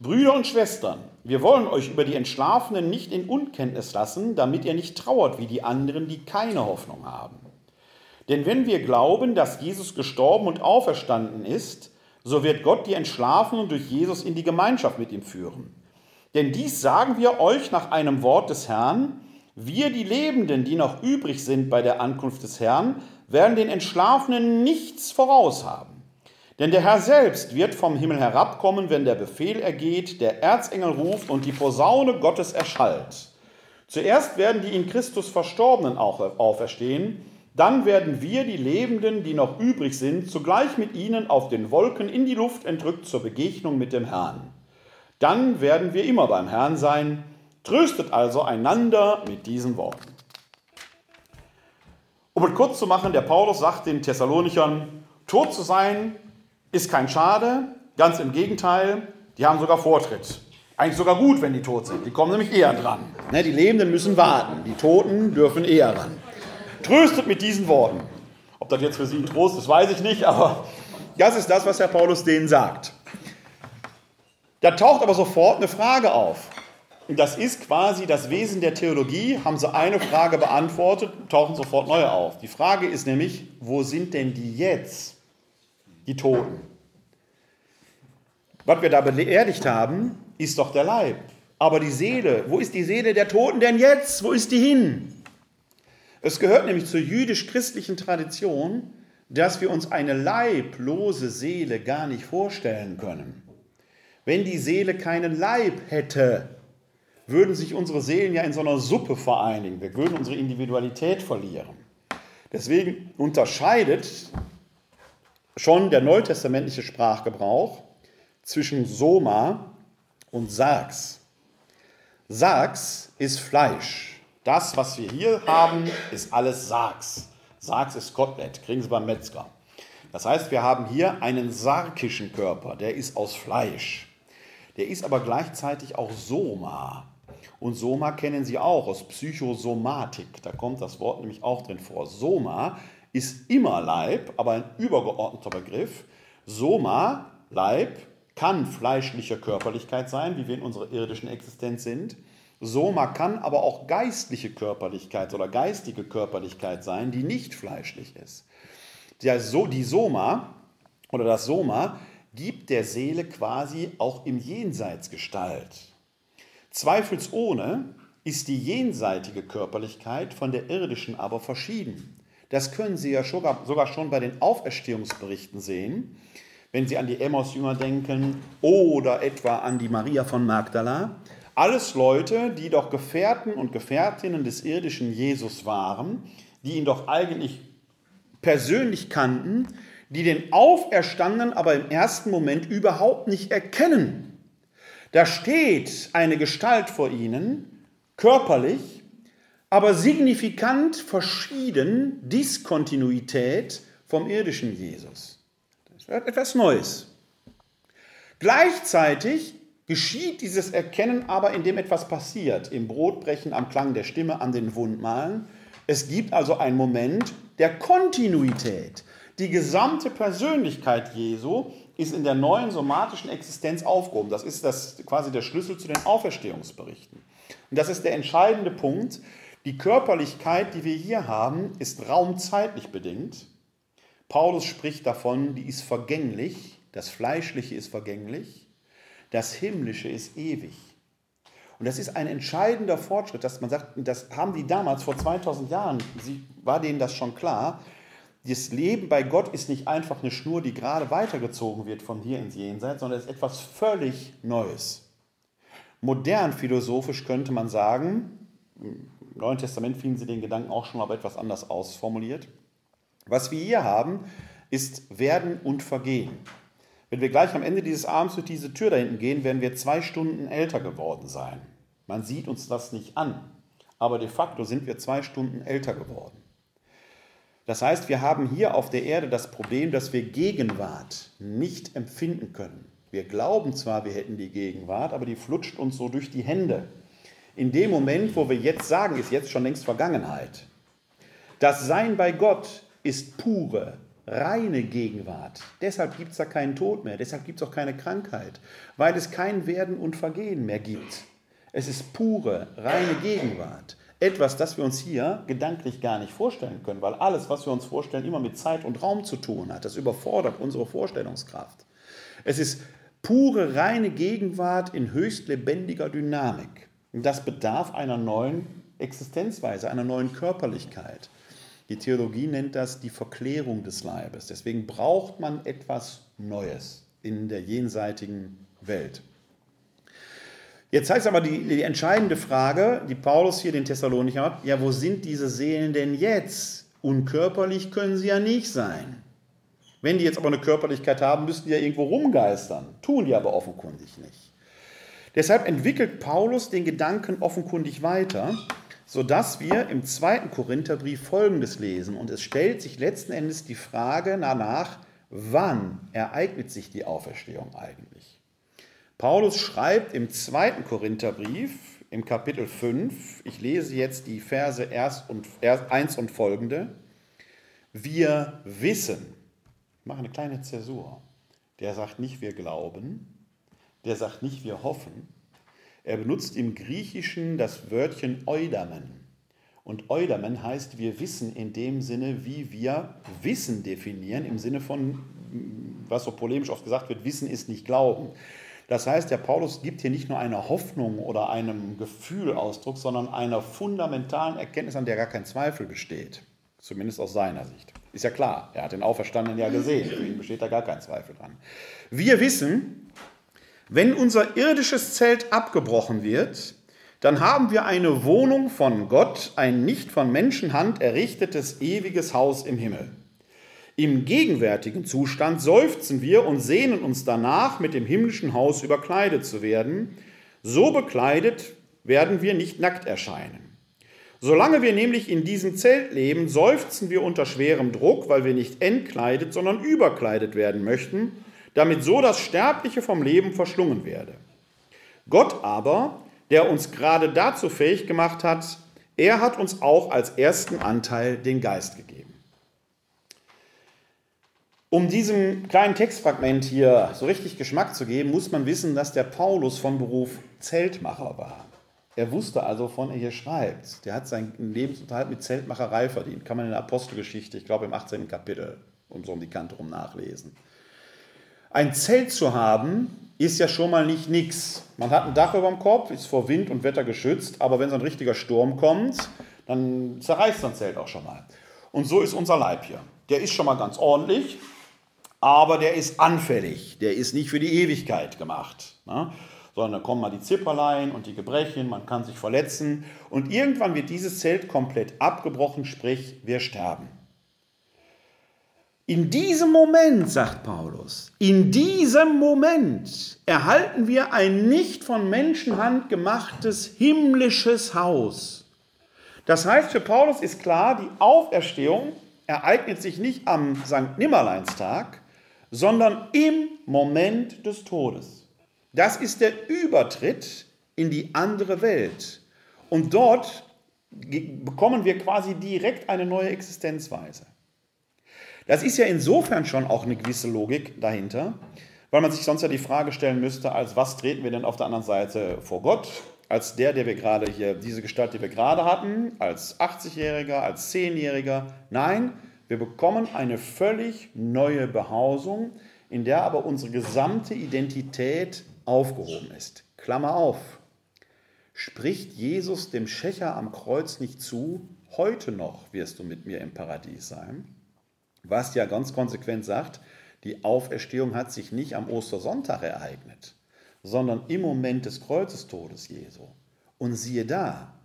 Brüder und Schwestern, wir wollen euch über die Entschlafenen nicht in Unkenntnis lassen, damit ihr nicht trauert wie die anderen, die keine Hoffnung haben. Denn wenn wir glauben, dass Jesus gestorben und auferstanden ist, so wird Gott die Entschlafenen durch Jesus in die Gemeinschaft mit ihm führen. Denn dies sagen wir euch nach einem Wort des Herrn, wir die Lebenden, die noch übrig sind bei der Ankunft des Herrn, werden den Entschlafenen nichts voraus haben. Denn der Herr selbst wird vom Himmel herabkommen, wenn der Befehl ergeht, der Erzengel ruft und die Posaune Gottes erschallt. Zuerst werden die in Christus Verstorbenen auch auferstehen, dann werden wir, die Lebenden, die noch übrig sind, zugleich mit ihnen auf den Wolken in die Luft entrückt zur Begegnung mit dem Herrn. Dann werden wir immer beim Herrn sein. Tröstet also einander mit diesen Worten. Um es kurz zu machen, der Paulus sagt den Thessalonichern, tot zu sein ist kein Schade, ganz im Gegenteil, die haben sogar Vortritt. Eigentlich sogar gut, wenn die tot sind. Die kommen nämlich eher dran. Ne, die Lebenden müssen warten, die Toten dürfen eher ran. Tröstet mit diesen Worten. Ob das jetzt für Sie ein Trost ist, weiß ich nicht, aber das ist das, was Herr Paulus denen sagt. Da taucht aber sofort eine Frage auf. Und das ist quasi das Wesen der Theologie. Haben sie eine Frage beantwortet, tauchen sofort neue auf. Die Frage ist nämlich, wo sind denn die jetzt, die Toten? Was wir da beerdigt haben, ist doch der Leib. Aber die Seele, wo ist die Seele der Toten denn jetzt? Wo ist die hin? Es gehört nämlich zur jüdisch-christlichen Tradition, dass wir uns eine leiblose Seele gar nicht vorstellen können. Wenn die Seele keinen Leib hätte, würden sich unsere Seelen ja in so einer Suppe vereinigen. Wir würden unsere Individualität verlieren. Deswegen unterscheidet schon der neutestamentliche Sprachgebrauch zwischen Soma und Sarx. Sarx ist Fleisch. Das, was wir hier haben, ist alles Sargs. Sargs ist Kotelett, kriegen Sie beim Metzger. Das heißt, wir haben hier einen sarkischen Körper, der ist aus Fleisch. Der ist aber gleichzeitig auch Soma. Und Soma kennen Sie auch aus Psychosomatik. Da kommt das Wort nämlich auch drin vor. Soma ist immer Leib, aber ein übergeordneter Begriff. Soma, Leib, kann fleischliche Körperlichkeit sein, wie wir in unserer irdischen Existenz sind. Soma kann aber auch geistliche Körperlichkeit oder geistige Körperlichkeit sein, die nicht fleischlich ist. Die Soma oder das Soma gibt der Seele quasi auch im Jenseits Gestalt. Zweifelsohne ist die jenseitige Körperlichkeit von der irdischen aber verschieden. Das können Sie ja sogar schon bei den Auferstehungsberichten sehen, wenn Sie an die Emmaus-Jünger denken oder etwa an die Maria von Magdala. Alles Leute, die doch Gefährten und Gefährtinnen des irdischen Jesus waren, die ihn doch eigentlich persönlich kannten, die den Auferstandenen aber im ersten Moment überhaupt nicht erkennen. Da steht eine Gestalt vor ihnen, körperlich, aber signifikant verschieden, Diskontinuität vom irdischen Jesus. Das wird etwas Neues. Gleichzeitig geschieht dieses Erkennen aber, indem etwas passiert, im Brotbrechen, am Klang der Stimme, an den Wundmalen. Es gibt also einen Moment der Kontinuität. Die gesamte Persönlichkeit Jesu ist in der neuen somatischen Existenz aufgehoben. Das ist das, quasi der Schlüssel zu den Auferstehungsberichten. Und das ist der entscheidende Punkt. Die Körperlichkeit, die wir hier haben, ist raumzeitlich bedingt. Paulus spricht davon, die ist vergänglich, das Fleischliche ist vergänglich, das Himmlische ist ewig. Und das ist ein entscheidender Fortschritt, dass man sagt, das haben die damals vor 2000 Jahren, war denen das schon klar, das Leben bei Gott ist nicht einfach eine Schnur, die gerade weitergezogen wird von hier ins Jenseits, sondern es ist etwas völlig Neues. Modern philosophisch könnte man sagen, im Neuen Testament finden Sie den Gedanken auch schon aber etwas anders ausformuliert. Was wir hier haben, ist Werden und Vergehen. Wenn wir gleich am Ende dieses Abends durch diese Tür da hinten gehen, werden wir zwei Stunden älter geworden sein. Man sieht uns das nicht an, aber de facto sind wir zwei Stunden älter geworden. Das heißt, wir haben hier auf der Erde das Problem, dass wir Gegenwart nicht empfinden können. Wir glauben zwar, wir hätten die Gegenwart, aber die flutscht uns so durch die Hände. In dem Moment, wo wir jetzt sagen, ist jetzt schon längst Vergangenheit. Das Sein bei Gott ist pure, reine Gegenwart. Deshalb gibt es da keinen Tod mehr, deshalb gibt es auch keine Krankheit, weil es kein Werden und Vergehen mehr gibt. Es ist pure, reine Gegenwart. Etwas, das wir uns hier gedanklich gar nicht vorstellen können, weil alles, was wir uns vorstellen, immer mit Zeit und Raum zu tun hat. Das überfordert unsere Vorstellungskraft. Es ist pure, reine Gegenwart in höchst lebendiger Dynamik. Und das bedarf einer neuen Existenzweise, einer neuen Körperlichkeit. Die Theologie nennt das die Verklärung des Leibes. Deswegen braucht man etwas Neues in der jenseitigen Welt. Jetzt heißt aber die, die entscheidende Frage, die Paulus hier den Thessalonicher hat, ja, wo sind diese Seelen denn jetzt? Unkörperlich können sie ja nicht sein. Wenn die jetzt aber eine Körperlichkeit haben, müssten die ja irgendwo rumgeistern. Tun die aber offenkundig nicht. Deshalb entwickelt Paulus den Gedanken offenkundig weiter, sodass wir im zweiten Korintherbrief Folgendes lesen. Und es stellt sich letzten Endes die Frage danach, wann ereignet sich die Auferstehung eigentlich? Paulus schreibt im zweiten Korintherbrief, im Kapitel 5, ich lese jetzt die Verse 1 und folgende, wir wissen, ich mache eine kleine Zäsur, der sagt nicht wir glauben, der sagt nicht wir hoffen, er benutzt im Griechischen das Wörtchen Eudamen. Und Eudamen heißt, wir wissen in dem Sinne, wie wir Wissen definieren, im Sinne von, was so polemisch oft gesagt wird, Wissen ist nicht Glauben. Das heißt, der Paulus gibt hier nicht nur eine Hoffnung oder einem Gefühl Ausdruck, sondern einer fundamentalen Erkenntnis, an der gar kein Zweifel besteht. Zumindest aus seiner Sicht. Ist ja klar, er hat den Auferstandenen ja gesehen. Für ihn besteht da gar kein Zweifel dran. Wir wissen, wenn unser irdisches Zelt abgebrochen wird, dann haben wir eine Wohnung von Gott, ein nicht von Menschenhand errichtetes ewiges Haus im Himmel. Im gegenwärtigen Zustand seufzen wir und sehnen uns danach, mit dem himmlischen Haus überkleidet zu werden. So bekleidet werden wir nicht nackt erscheinen. Solange wir nämlich in diesem Zelt leben, seufzen wir unter schwerem Druck, weil wir nicht entkleidet, sondern überkleidet werden möchten, damit so das Sterbliche vom Leben verschlungen werde. Gott aber, der uns gerade dazu fähig gemacht hat, er hat uns auch als ersten Anteil den Geist gegeben. Um diesem kleinen Textfragment hier so richtig Geschmack zu geben, muss man wissen, dass der Paulus von Beruf Zeltmacher war. Er wusste also, von er hier schreibt. Der hat seinen Lebensunterhalt mit Zeltmacherei verdient. Kann man in der Apostelgeschichte, ich glaube im 18. Kapitel, um so um die Kante rum nachlesen. Ein Zelt zu haben, ist ja schon mal nicht nix. Man hat ein Dach über dem Kopf, ist vor Wind und Wetter geschützt, aber wenn so ein richtiger Sturm kommt, dann zerreißt so ein Zelt auch schon mal. Und so ist unser Leib hier. Der ist schon mal ganz ordentlich, aber der ist anfällig. Der ist nicht für die Ewigkeit gemacht. Ne? Sondern da kommen mal die Zipperlein und die Gebrechen, man kann sich verletzen. Und irgendwann wird dieses Zelt komplett abgebrochen, sprich, wir sterben. In diesem Moment, sagt Paulus, in diesem Moment erhalten wir ein nicht von Menschenhand gemachtes himmlisches Haus. Das heißt, für Paulus ist klar, die Auferstehung ereignet sich nicht am St. Nimmerleinstag, sondern im Moment des Todes. Das ist der Übertritt in die andere Welt. Und dort bekommen wir quasi direkt eine neue Existenzweise. Das ist ja insofern schon auch eine gewisse Logik dahinter, weil man sich sonst ja die Frage stellen müsste, als was treten wir denn auf der anderen Seite vor Gott? Als der, der wir gerade hier, diese Gestalt, die wir gerade hatten, als 80-Jähriger, als 10-Jähriger. Nein, wir bekommen eine völlig neue Behausung, in der aber unsere gesamte Identität aufgehoben ist. Klammer auf. Spricht Jesus dem Schächer am Kreuz nicht zu, heute noch wirst du mit mir im Paradies sein? Was ja ganz konsequent sagt, die Auferstehung hat sich nicht am Ostersonntag ereignet, sondern im Moment des Kreuzestodes Jesu. Und siehe da,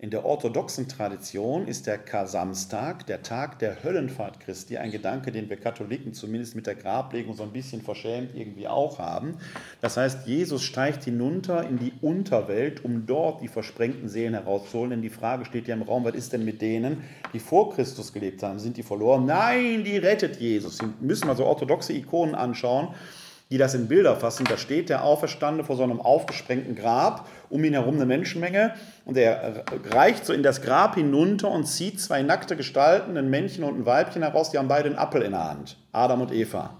in der orthodoxen Tradition ist der Kar-Samstag, der Tag der Höllenfahrt Christi, ein Gedanke, den wir Katholiken zumindest mit der Grablegung so ein bisschen verschämt irgendwie auch haben. Das heißt, Jesus steigt hinunter in die Unterwelt, um dort die versprengten Seelen herauszuholen. Denn die Frage steht ja im Raum, was ist denn mit denen, die vor Christus gelebt haben? Sind die verloren? Nein, die rettet Jesus. Sie müssen also orthodoxe Ikonen anschauen die das in Bilder fassen. Da steht der Auferstande vor so einem aufgesprengten Grab, um ihn herum eine Menschenmenge und er reicht so in das Grab hinunter und zieht zwei nackte Gestalten, ein Männchen und ein Weibchen heraus, die haben beide einen Apfel in der Hand, Adam und Eva.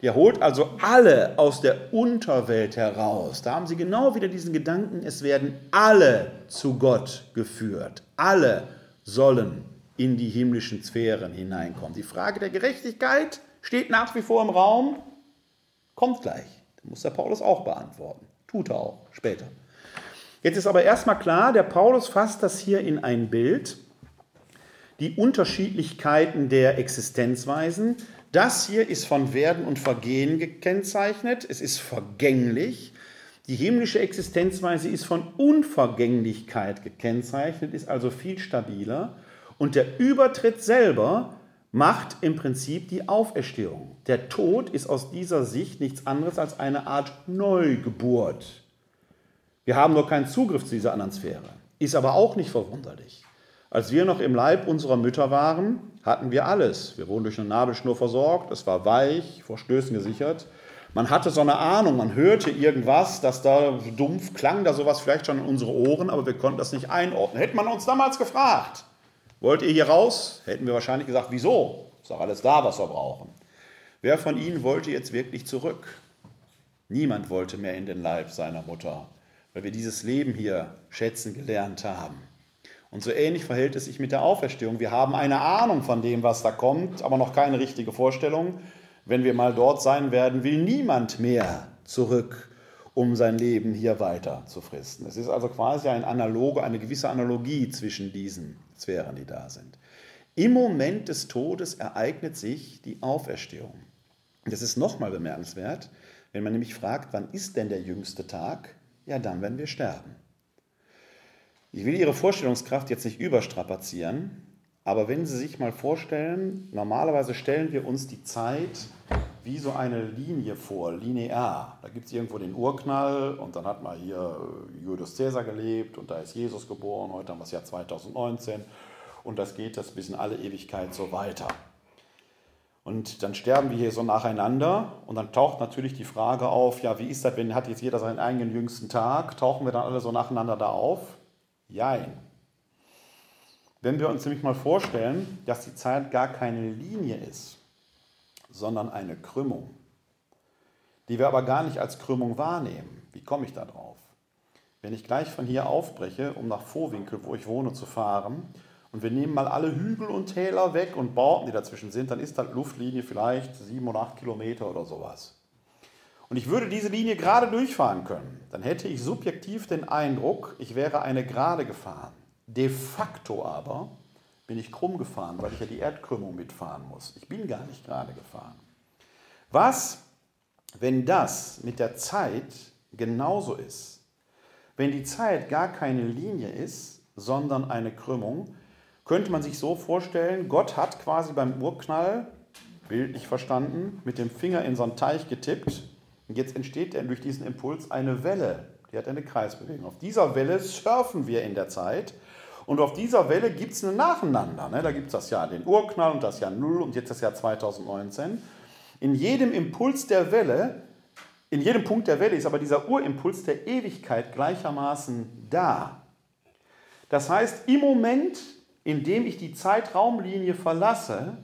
Der holt also alle aus der Unterwelt heraus. Da haben sie genau wieder diesen Gedanken, es werden alle zu Gott geführt. Alle sollen in die himmlischen Sphären hineinkommen. Die Frage der Gerechtigkeit steht nach wie vor im Raum. Kommt gleich. Das muss der Paulus auch beantworten. Tut er auch später. Jetzt ist aber erstmal klar, der Paulus fasst das hier in ein Bild. Die Unterschiedlichkeiten der Existenzweisen. Das hier ist von Werden und Vergehen gekennzeichnet. Es ist vergänglich. Die himmlische Existenzweise ist von Unvergänglichkeit gekennzeichnet, ist also viel stabiler. Und der Übertritt selber macht im Prinzip die Auferstehung. Der Tod ist aus dieser Sicht nichts anderes als eine Art Neugeburt. Wir haben nur keinen Zugriff zu dieser anderen Sphäre. Ist aber auch nicht verwunderlich. Als wir noch im Leib unserer Mütter waren, hatten wir alles. Wir wurden durch eine Nabelschnur versorgt, es war weich, vor Stößen gesichert. Man hatte so eine Ahnung, man hörte irgendwas, dass da dumpf klang, da sowas vielleicht schon in unsere Ohren, aber wir konnten das nicht einordnen. Hätte man uns damals gefragt, Wollt ihr hier raus? Hätten wir wahrscheinlich gesagt, wieso? Ist doch alles da, was wir brauchen. Wer von Ihnen wollte jetzt wirklich zurück? Niemand wollte mehr in den Leib seiner Mutter, weil wir dieses Leben hier schätzen gelernt haben. Und so ähnlich verhält es sich mit der Auferstehung. Wir haben eine Ahnung von dem, was da kommt, aber noch keine richtige Vorstellung. Wenn wir mal dort sein werden, will niemand mehr zurück, um sein Leben hier weiter zu fristen. Es ist also quasi ein Analoge, eine gewisse Analogie zwischen diesen Sphären, die da sind. Im Moment des Todes ereignet sich die Auferstehung. Das ist nochmal bemerkenswert, wenn man nämlich fragt, wann ist denn der jüngste Tag? Ja, dann, wenn wir sterben. Ich will Ihre Vorstellungskraft jetzt nicht überstrapazieren, aber wenn Sie sich mal vorstellen, normalerweise stellen wir uns die Zeit wie so eine Linie vor, linear. Da gibt es irgendwo den Urknall und dann hat man hier äh, Julius Caesar gelebt und da ist Jesus geboren, heute haben wir das Jahr 2019 und das geht das bis in alle Ewigkeit so weiter. Und dann sterben wir hier so nacheinander und dann taucht natürlich die Frage auf, ja, wie ist das, wenn hat jetzt jeder seinen eigenen jüngsten Tag? Tauchen wir dann alle so nacheinander da auf? Jein. Wenn wir uns nämlich mal vorstellen, dass die Zeit gar keine Linie ist, sondern eine Krümmung, die wir aber gar nicht als Krümmung wahrnehmen. Wie komme ich da drauf? Wenn ich gleich von hier aufbreche, um nach Vorwinkel, wo ich wohne, zu fahren, und wir nehmen mal alle Hügel und Täler weg und Bauten, die dazwischen sind, dann ist das Luftlinie vielleicht sieben oder acht Kilometer oder sowas. Und ich würde diese Linie gerade durchfahren können, dann hätte ich subjektiv den Eindruck, ich wäre eine gerade gefahren. De facto aber bin ich krumm gefahren, weil ich ja die Erdkrümmung mitfahren muss. Ich bin gar nicht gerade gefahren. Was, wenn das mit der Zeit genauso ist? Wenn die Zeit gar keine Linie ist, sondern eine Krümmung, könnte man sich so vorstellen, Gott hat quasi beim Urknall, bildlich verstanden, mit dem Finger in so einen Teich getippt und jetzt entsteht durch diesen Impuls eine Welle, die hat eine Kreisbewegung. Auf dieser Welle surfen wir in der Zeit und auf dieser Welle gibt es ein Nacheinander. Ne? Da gibt es das Jahr den Urknall und das Jahr Null und jetzt das Jahr 2019. In jedem Impuls der Welle, in jedem Punkt der Welle ist aber dieser Urimpuls der Ewigkeit gleichermaßen da. Das heißt, im Moment, in dem ich die Zeitraumlinie verlasse,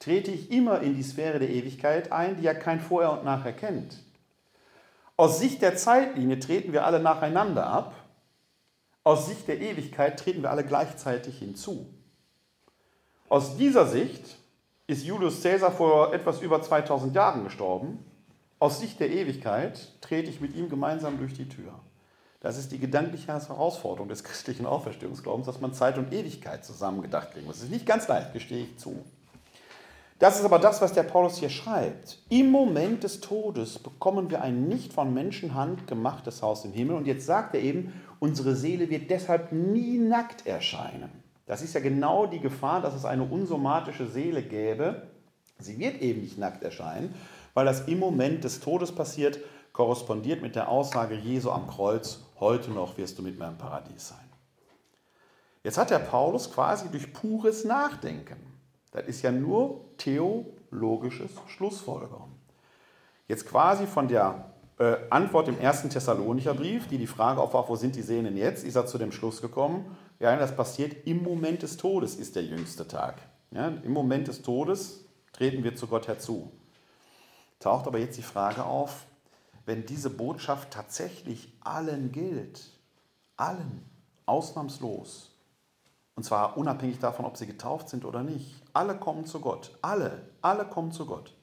trete ich immer in die Sphäre der Ewigkeit ein, die ja kein Vorher und Nachher kennt. Aus Sicht der Zeitlinie treten wir alle nacheinander ab aus Sicht der Ewigkeit treten wir alle gleichzeitig hinzu. Aus dieser Sicht ist Julius Caesar vor etwas über 2000 Jahren gestorben. Aus Sicht der Ewigkeit trete ich mit ihm gemeinsam durch die Tür. Das ist die gedankliche Herausforderung des christlichen Auferstehungsglaubens, dass man Zeit und Ewigkeit zusammengedacht kriegen muss. Das ist nicht ganz leicht, gestehe ich zu. Das ist aber das, was der Paulus hier schreibt. Im Moment des Todes bekommen wir ein nicht von Menschenhand gemachtes Haus im Himmel. Und jetzt sagt er eben, unsere Seele wird deshalb nie nackt erscheinen. Das ist ja genau die Gefahr, dass es eine unsomatische Seele gäbe. Sie wird eben nicht nackt erscheinen, weil das im Moment des Todes passiert, korrespondiert mit der Aussage Jesu am Kreuz, heute noch wirst du mit mir im Paradies sein. Jetzt hat der Paulus quasi durch pures Nachdenken das ist ja nur theologisches Schlussfolgern. Jetzt quasi von der äh, Antwort im ersten Thessalonicher Brief, die die Frage aufwarf, wo sind die Sehnen jetzt, ist er zu dem Schluss gekommen, ja, das passiert im Moment des Todes, ist der jüngste Tag. Ja, Im Moment des Todes treten wir zu Gott herzu. Taucht aber jetzt die Frage auf, wenn diese Botschaft tatsächlich allen gilt, allen, ausnahmslos, und zwar unabhängig davon, ob sie getauft sind oder nicht. Alle kommen zu Gott. Alle, alle kommen zu Gott.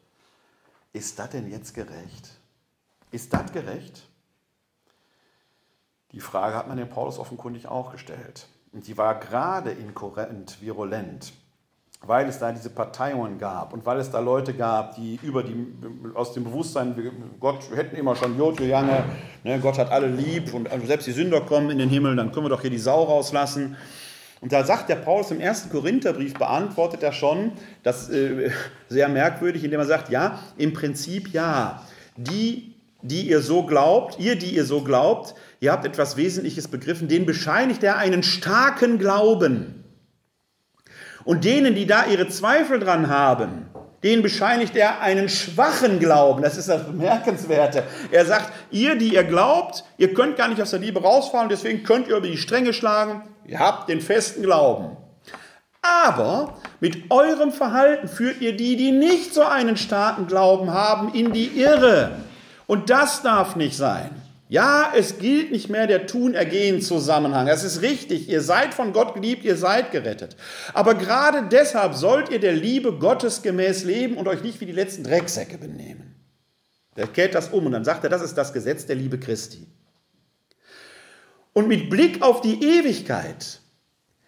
Ist das denn jetzt gerecht? Ist das gerecht? Die Frage hat man dem Paulus offenkundig auch gestellt. Und die war gerade in Korinth virulent, weil es da diese Parteiungen gab und weil es da Leute gab, die über die, aus dem Bewusstsein, Gott hätten immer schon Jojo Jange, ne, Gott hat alle lieb und selbst die Sünder kommen in den Himmel, dann können wir doch hier die Sau rauslassen. Und da sagt der Paulus im ersten Korintherbrief, beantwortet er schon, das äh, sehr merkwürdig, indem er sagt, ja, im Prinzip ja, die, die ihr so glaubt, ihr, die ihr so glaubt, ihr habt etwas Wesentliches begriffen, denen bescheinigt er einen starken Glauben. Und denen, die da ihre Zweifel dran haben, denen bescheinigt er einen schwachen Glauben. Das ist das Bemerkenswerte. Er sagt, ihr, die ihr glaubt, ihr könnt gar nicht aus der Liebe rausfallen, deswegen könnt ihr über die Stränge schlagen, Ihr habt den festen Glauben. Aber mit eurem Verhalten führt ihr die, die nicht so einen starken Glauben haben, in die Irre. Und das darf nicht sein. Ja, es gilt nicht mehr der Tun-Ergehen-Zusammenhang. Das ist richtig. Ihr seid von Gott geliebt, ihr seid gerettet. Aber gerade deshalb sollt ihr der Liebe Gottes gemäß leben und euch nicht wie die letzten Drecksäcke benehmen. Der kehrt das um und dann sagt er, das ist das Gesetz der Liebe Christi. Und mit Blick auf die Ewigkeit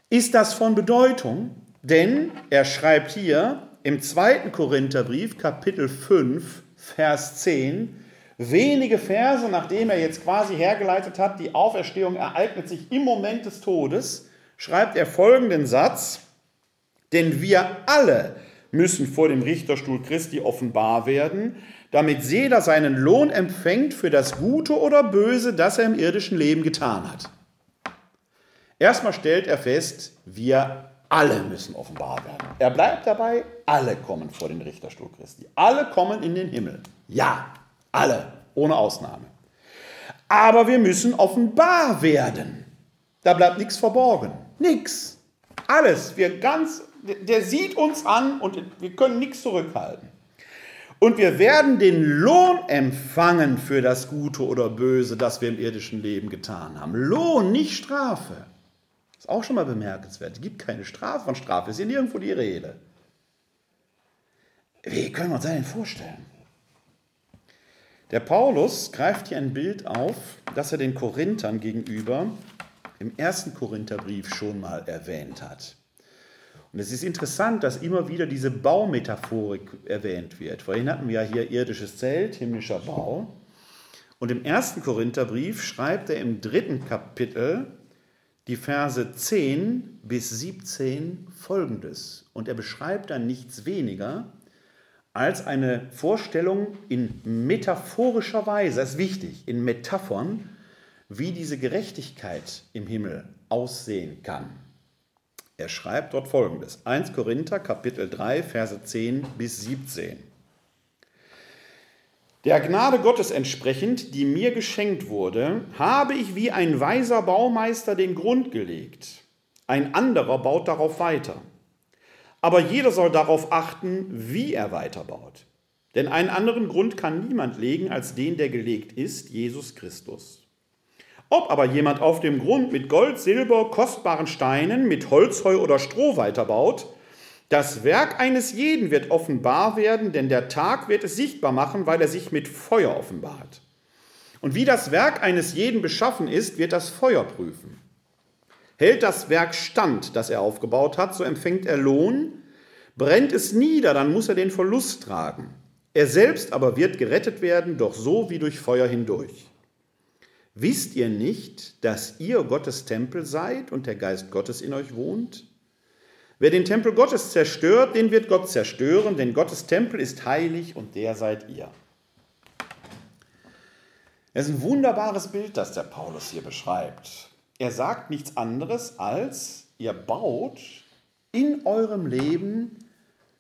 ist das von Bedeutung, denn er schreibt hier im zweiten Korintherbrief, Kapitel 5, Vers 10, wenige Verse, nachdem er jetzt quasi hergeleitet hat, die Auferstehung ereignet sich im Moment des Todes, schreibt er folgenden Satz, denn wir alle müssen vor dem Richterstuhl Christi offenbar werden, damit jeder seinen Lohn empfängt für das Gute oder Böse, das er im irdischen Leben getan hat. Erstmal stellt er fest, wir alle müssen offenbar werden. Er bleibt dabei, alle kommen vor den Richterstuhl Christi. Alle kommen in den Himmel. Ja, alle, ohne Ausnahme. Aber wir müssen offenbar werden. Da bleibt nichts verborgen. Nichts. Alles. Wir ganz, der sieht uns an und wir können nichts zurückhalten. Und wir werden den Lohn empfangen für das Gute oder Böse, das wir im irdischen Leben getan haben. Lohn, nicht Strafe. Ist auch schon mal bemerkenswert. Es gibt keine Strafe von Strafe, ist hier nirgendwo die Rede. Wie können wir uns das denn vorstellen? Der Paulus greift hier ein Bild auf, das er den Korinthern gegenüber im ersten Korintherbrief schon mal erwähnt hat. Und es ist interessant, dass immer wieder diese Baumetaphorik erwähnt wird. Vorhin hatten wir ja hier irdisches Zelt, himmlischer Bau. Und im ersten Korintherbrief schreibt er im dritten Kapitel die Verse 10 bis 17 folgendes. Und er beschreibt dann nichts weniger als eine Vorstellung in metaphorischer Weise, das ist wichtig, in Metaphern, wie diese Gerechtigkeit im Himmel aussehen kann. Er schreibt dort folgendes: 1 Korinther Kapitel 3 Verse 10 bis 17. Der Gnade Gottes entsprechend, die mir geschenkt wurde, habe ich wie ein weiser Baumeister den Grund gelegt. Ein anderer baut darauf weiter. Aber jeder soll darauf achten, wie er weiterbaut. Denn einen anderen Grund kann niemand legen als den, der gelegt ist, Jesus Christus. Ob aber jemand auf dem Grund mit Gold, Silber, kostbaren Steinen, mit Holzheu oder Stroh weiterbaut, das Werk eines jeden wird offenbar werden, denn der Tag wird es sichtbar machen, weil er sich mit Feuer offenbart. Und wie das Werk eines jeden beschaffen ist, wird das Feuer prüfen. Hält das Werk stand, das er aufgebaut hat, so empfängt er Lohn. Brennt es nieder, dann muss er den Verlust tragen. Er selbst aber wird gerettet werden, doch so wie durch Feuer hindurch. Wisst ihr nicht, dass ihr Gottes Tempel seid und der Geist Gottes in euch wohnt? Wer den Tempel Gottes zerstört, den wird Gott zerstören, denn Gottes Tempel ist heilig und der seid ihr. Es ist ein wunderbares Bild, das der Paulus hier beschreibt. Er sagt nichts anderes als, ihr baut in eurem Leben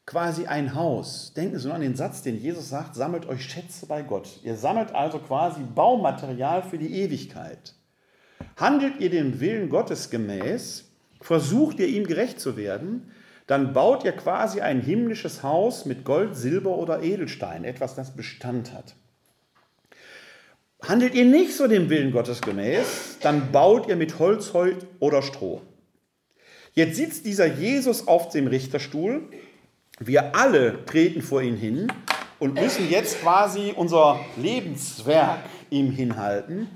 quasi ein Haus. Denken Sie nur an den Satz, den Jesus sagt, sammelt euch Schätze bei Gott. Ihr sammelt also quasi Baumaterial für die Ewigkeit. Handelt ihr dem Willen Gottes gemäß, versucht ihr ihm gerecht zu werden, dann baut ihr quasi ein himmlisches Haus mit Gold, Silber oder Edelstein, etwas, das Bestand hat. Handelt ihr nicht so dem Willen Gottes gemäß, dann baut ihr mit Holz, Holz oder Stroh. Jetzt sitzt dieser Jesus auf dem Richterstuhl. Wir alle treten vor ihn hin und müssen jetzt quasi unser Lebenswerk ihm hinhalten.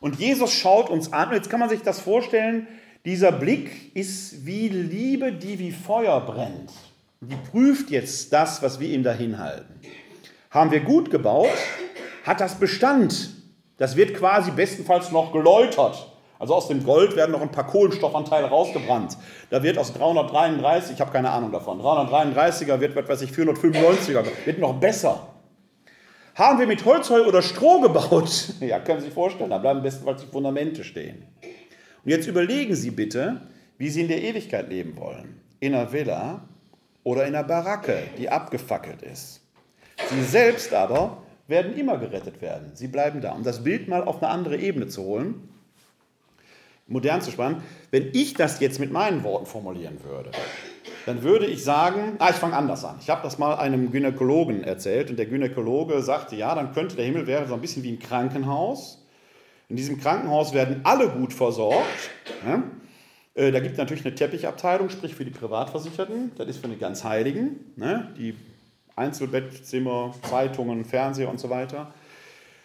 Und Jesus schaut uns an. Jetzt kann man sich das vorstellen, dieser Blick ist wie Liebe, die wie Feuer brennt. Die prüft jetzt das, was wir ihm da hinhalten. Haben wir gut gebaut? Hat das Bestand? Das wird quasi bestenfalls noch geläutert. Also aus dem Gold werden noch ein paar Kohlenstoffanteile rausgebrannt. Da wird aus 333, ich habe keine Ahnung davon, 333er wird, was weiß ich, 495er, wird noch besser. Haben wir mit Holzheu oder Stroh gebaut? Ja, können Sie sich vorstellen, da bleiben bestenfalls die Fundamente stehen. Und jetzt überlegen Sie bitte, wie Sie in der Ewigkeit leben wollen. In einer Villa oder in einer Baracke, die abgefackelt ist. Sie selbst aber werden immer gerettet werden. Sie bleiben da. Um das Bild mal auf eine andere Ebene zu holen, modern zu spannen, wenn ich das jetzt mit meinen Worten formulieren würde, dann würde ich sagen, ah, ich fange anders an. Ich habe das mal einem Gynäkologen erzählt und der Gynäkologe sagte, ja, dann könnte der Himmel wäre so ein bisschen wie ein Krankenhaus in diesem Krankenhaus werden alle gut versorgt. Ja? Äh, da gibt es natürlich eine Teppichabteilung, sprich für die Privatversicherten. Das ist für die ganz Heiligen. Ne? Die Einzelbettzimmer, Zeitungen, Fernseher und so weiter.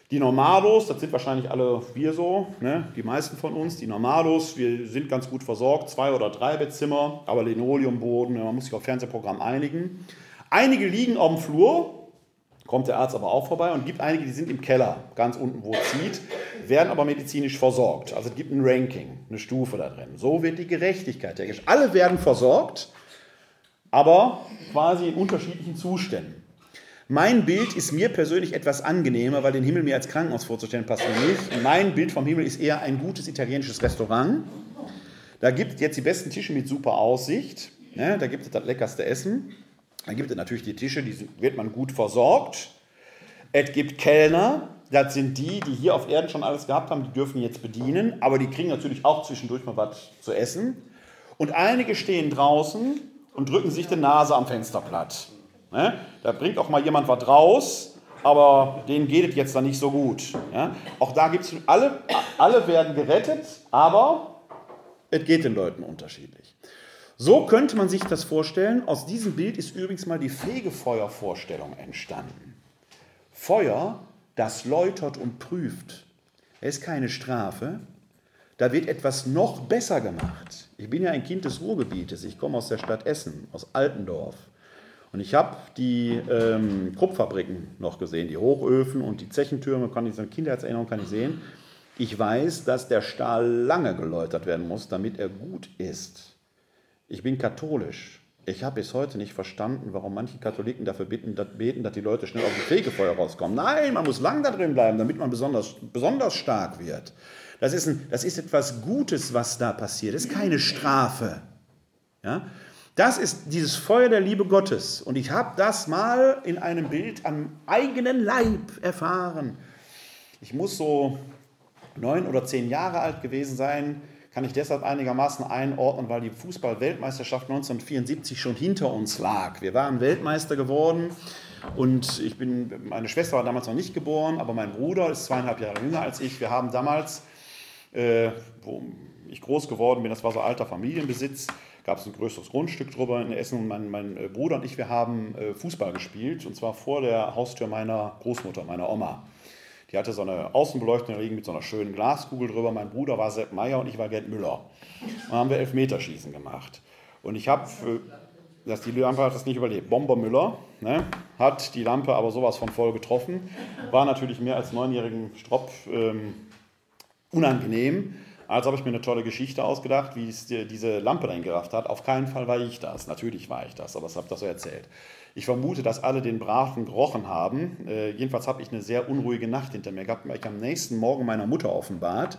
Die Normalos, das sind wahrscheinlich alle wir so, ne? die meisten von uns. Die Normalos, wir sind ganz gut versorgt, zwei oder drei Bettzimmer, aber Linoleumboden, man muss sich auf Fernsehprogramm einigen. Einige liegen auf dem Flur, kommt der Arzt aber auch vorbei und gibt einige, die sind im Keller, ganz unten, wo es zieht, werden aber medizinisch versorgt. Also es gibt ein Ranking, eine Stufe da drin. So wird die Gerechtigkeit hergestellt. Alle werden versorgt, aber quasi in unterschiedlichen Zuständen. Mein Bild ist mir persönlich etwas angenehmer, weil den Himmel mir als Krankenhaus vorzustellen passt mir nicht. Mein Bild vom Himmel ist eher ein gutes italienisches Restaurant. Da gibt es jetzt die besten Tische mit super Aussicht. Ne? Da gibt es das leckerste Essen. Dann gibt es natürlich die Tische, die wird man gut versorgt. Es gibt Kellner, das sind die, die hier auf Erden schon alles gehabt haben, die dürfen jetzt bedienen, aber die kriegen natürlich auch zwischendurch mal was zu essen. Und einige stehen draußen und drücken sich die Nase am Fenster platt. Ne? Da bringt auch mal jemand was raus, aber denen geht es jetzt dann nicht so gut. Ja? Auch da gibt es alle, alle werden gerettet, aber es geht den Leuten unterschiedlich. So könnte man sich das vorstellen. Aus diesem Bild ist übrigens mal die Fegefeuervorstellung entstanden. Feuer, das läutert und prüft. Es ist keine Strafe. Da wird etwas noch besser gemacht. Ich bin ja ein Kind des Ruhrgebietes. Ich komme aus der Stadt Essen, aus Altendorf. Und ich habe die ähm, Kruppfabriken noch gesehen, die Hochöfen und die Zechentürme, kann ich so eine Kindheitserinnerung kann ich sehen. Ich weiß, dass der Stahl lange geläutert werden muss, damit er gut ist. Ich bin katholisch. Ich habe bis heute nicht verstanden, warum manche Katholiken dafür beten, dass, die Leute schnell auf dem Fegefeuer rauskommen. Nein, man muss lang da drin bleiben, damit man besonders, besonders stark wird. Das ist, ein, das ist etwas Gutes, was da passiert. Das ist keine Strafe. Ja? Das ist dieses Feuer der Liebe Gottes. Und ich habe das mal in einem Bild am eigenen Leib erfahren. Ich muss so neun oder zehn Jahre alt gewesen sein, kann ich deshalb einigermaßen einordnen, weil die Fußball-Weltmeisterschaft 1974 schon hinter uns lag. Wir waren Weltmeister geworden und ich bin, meine Schwester war damals noch nicht geboren, aber mein Bruder ist zweieinhalb Jahre jünger als ich. Wir haben damals, äh, wo ich groß geworden bin, das war so alter Familienbesitz, gab es ein größeres Grundstück drüber in Essen mein, mein äh, Bruder und ich, wir haben äh, Fußball gespielt und zwar vor der Haustür meiner Großmutter, meiner Oma. Die hatte so eine Außenbeleuchtung liegen mit so einer schönen Glaskugel drüber. Mein Bruder war Sepp Meier und ich war Gerd Müller. Und dann haben wir Elfmeterschießen gemacht. Und ich habe, dass die Lampe hat das nicht überlebt. Bomber Müller ne, hat die Lampe aber sowas von voll getroffen. War natürlich mehr als neunjährigen Stropp ähm, unangenehm. Also habe ich mir eine tolle Geschichte ausgedacht, wie es diese Lampe dahin gerafft hat. Auf keinen Fall war ich das. Natürlich war ich das, aber ich habe das so erzählt. Ich vermute, dass alle den Braten gerochen haben. Äh, jedenfalls habe ich eine sehr unruhige Nacht hinter mir gehabt, weil ich am nächsten Morgen meiner Mutter offenbart,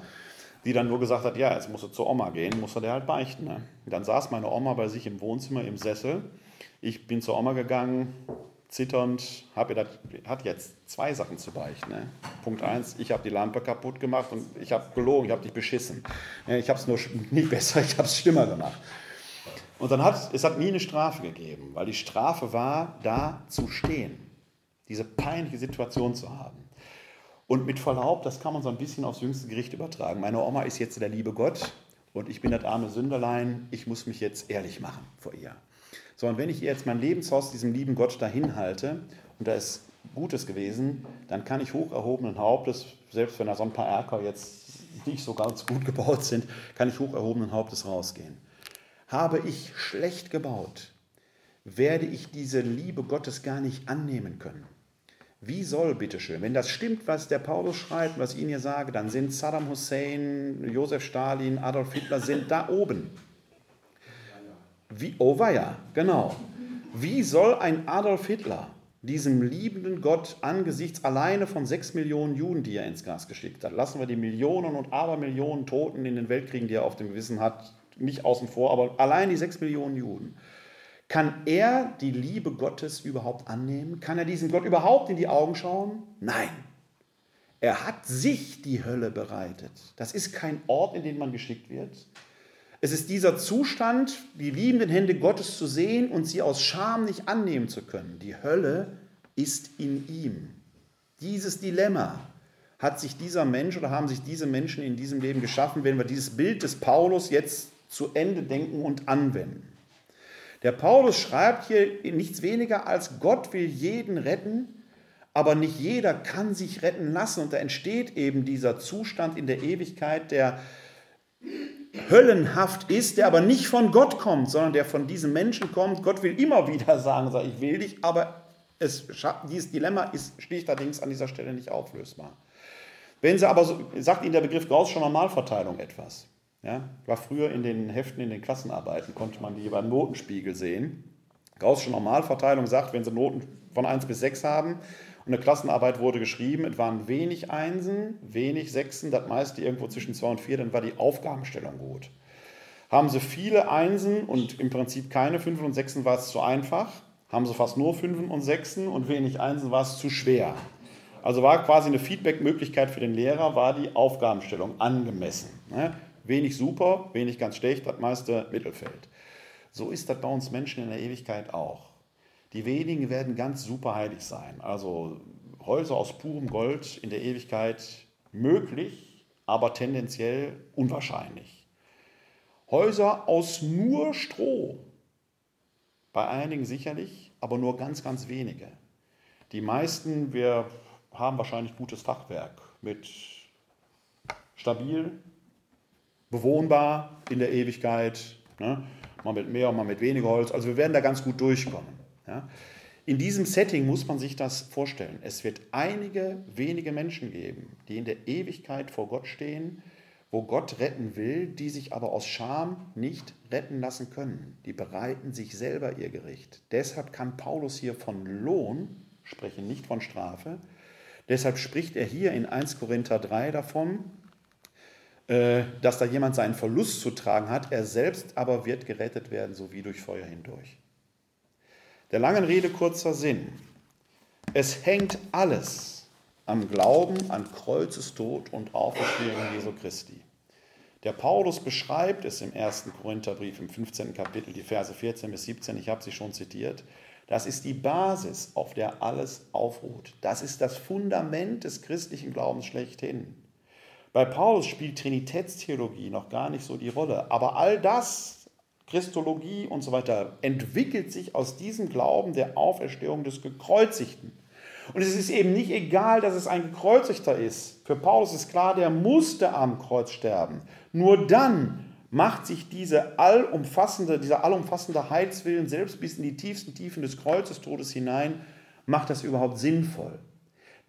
die dann nur gesagt hat, ja, jetzt musst du zur Oma gehen, musst du dir halt beichten. Ne? Dann saß meine Oma bei sich im Wohnzimmer im Sessel. Ich bin zur Oma gegangen, zitternd, habe ihr hat jetzt zwei Sachen zu beichten. Ne? Punkt eins, ich habe die Lampe kaputt gemacht und ich habe gelogen, ich habe dich beschissen. Ich habe es nur nicht besser, ich habe es schlimmer gemacht. Und dann hat es hat nie eine Strafe gegeben, weil die Strafe war, da zu stehen, diese peinliche Situation zu haben. Und mit Verlaub, das kann man so ein bisschen aufs jüngste Gericht übertragen. Meine Oma ist jetzt der liebe Gott und ich bin das arme Sünderlein, ich muss mich jetzt ehrlich machen vor ihr. So, und wenn ich jetzt mein Lebenshaus diesem lieben Gott dahin halte und da ist Gutes gewesen, dann kann ich hoch erhobenen Hauptes, selbst wenn da so ein paar Erker jetzt nicht so ganz gut gebaut sind, kann ich hoch erhobenen Hauptes rausgehen. Habe ich schlecht gebaut, werde ich diese Liebe Gottes gar nicht annehmen können. Wie soll, bitteschön, wenn das stimmt, was der Paulus schreibt, was ich Ihnen hier sage, dann sind Saddam Hussein, Josef Stalin, Adolf Hitler sind da oben. Wie, oh weia, genau. Wie soll ein Adolf Hitler diesem liebenden Gott angesichts alleine von sechs Millionen Juden, die er ins Gas geschickt hat, lassen wir die Millionen und Abermillionen Toten in den Weltkriegen, die er auf dem Gewissen hat, nicht außen vor, aber allein die sechs Millionen Juden. Kann er die Liebe Gottes überhaupt annehmen? Kann er diesem Gott überhaupt in die Augen schauen? Nein. Er hat sich die Hölle bereitet. Das ist kein Ort, in den man geschickt wird. Es ist dieser Zustand, die liebenden Hände Gottes zu sehen und sie aus Scham nicht annehmen zu können. Die Hölle ist in ihm. Dieses Dilemma hat sich dieser Mensch oder haben sich diese Menschen in diesem Leben geschaffen, wenn wir dieses Bild des Paulus jetzt zu Ende denken und anwenden. Der Paulus schreibt hier nichts weniger als Gott will jeden retten, aber nicht jeder kann sich retten lassen. Und da entsteht eben dieser Zustand in der Ewigkeit, der höllenhaft ist, der aber nicht von Gott kommt, sondern der von diesem Menschen kommt. Gott will immer wieder sagen, ich will dich, aber es, dieses Dilemma ist schlichterdings an dieser Stelle nicht auflösbar. Wenn sie aber, so, sagt Ihnen der Begriff Gaußsche Normalverteilung etwas. Ja, war früher in den Heften, in den Klassenarbeiten, konnte man die über Notenspiegel sehen. Gaußsche Normalverteilung sagt, wenn Sie Noten von 1 bis 6 haben und eine Klassenarbeit wurde geschrieben, es waren wenig Einsen, wenig Sechsen, das meiste irgendwo zwischen 2 und 4, dann war die Aufgabenstellung gut. Haben Sie viele Einsen und im Prinzip keine Fünfen und Sechsen, war es zu einfach. Haben Sie fast nur Fünfen und Sechsen und wenig Einsen, war es zu schwer. Also war quasi eine Feedback-Möglichkeit für den Lehrer, war die Aufgabenstellung angemessen. Ne? Wenig super, wenig ganz schlecht, das meiste Mittelfeld. So ist das bei uns Menschen in der Ewigkeit auch. Die wenigen werden ganz super heilig sein. Also Häuser aus purem Gold in der Ewigkeit möglich, aber tendenziell unwahrscheinlich. Häuser aus nur Stroh, bei einigen sicherlich, aber nur ganz, ganz wenige. Die meisten, wir haben wahrscheinlich gutes Fachwerk mit stabil, bewohnbar in der Ewigkeit, ne? mal mit mehr, mal mit weniger Holz. Also wir werden da ganz gut durchkommen. Ja? In diesem Setting muss man sich das vorstellen. Es wird einige wenige Menschen geben, die in der Ewigkeit vor Gott stehen, wo Gott retten will, die sich aber aus Scham nicht retten lassen können. Die bereiten sich selber ihr Gericht. Deshalb kann Paulus hier von Lohn sprechen, nicht von Strafe. Deshalb spricht er hier in 1 Korinther 3 davon, äh, dass da jemand seinen Verlust zu tragen hat, er selbst aber wird gerettet werden, so wie durch Feuer hindurch. Der langen Rede kurzer Sinn. Es hängt alles am Glauben an Kreuzestod und Auferstehung Jesu Christi. Der Paulus beschreibt es im ersten Korintherbrief im 15. Kapitel, die Verse 14 bis 17, ich habe sie schon zitiert. Das ist die Basis, auf der alles aufruht. Das ist das Fundament des christlichen Glaubens schlechthin. Bei Paulus spielt Trinitätstheologie noch gar nicht so die Rolle, aber all das Christologie und so weiter entwickelt sich aus diesem Glauben der Auferstehung des Gekreuzigten. Und es ist eben nicht egal, dass es ein Gekreuzigter ist. Für Paulus ist klar, der musste am Kreuz sterben. Nur dann macht sich diese allumfassende, dieser allumfassende Heilswillen selbst bis in die tiefsten Tiefen des Kreuzestodes hinein, macht das überhaupt sinnvoll.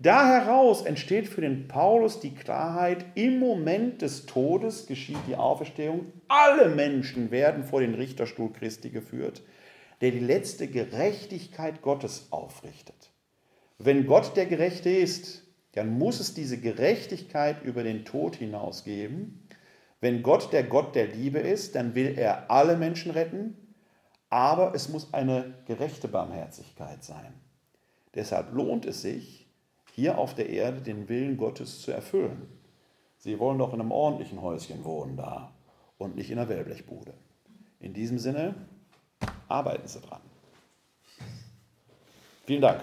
Da heraus entsteht für den Paulus die Klarheit, im Moment des Todes geschieht die Auferstehung. Alle Menschen werden vor den Richterstuhl Christi geführt, der die letzte Gerechtigkeit Gottes aufrichtet. Wenn Gott der Gerechte ist, dann muss es diese Gerechtigkeit über den Tod hinaus geben. Wenn Gott der Gott der Liebe ist, dann will er alle Menschen retten, aber es muss eine gerechte Barmherzigkeit sein. Deshalb lohnt es sich, hier auf der Erde den Willen Gottes zu erfüllen. Sie wollen doch in einem ordentlichen Häuschen wohnen da und nicht in der Wellblechbude. In diesem Sinne, arbeiten Sie dran. Vielen Dank.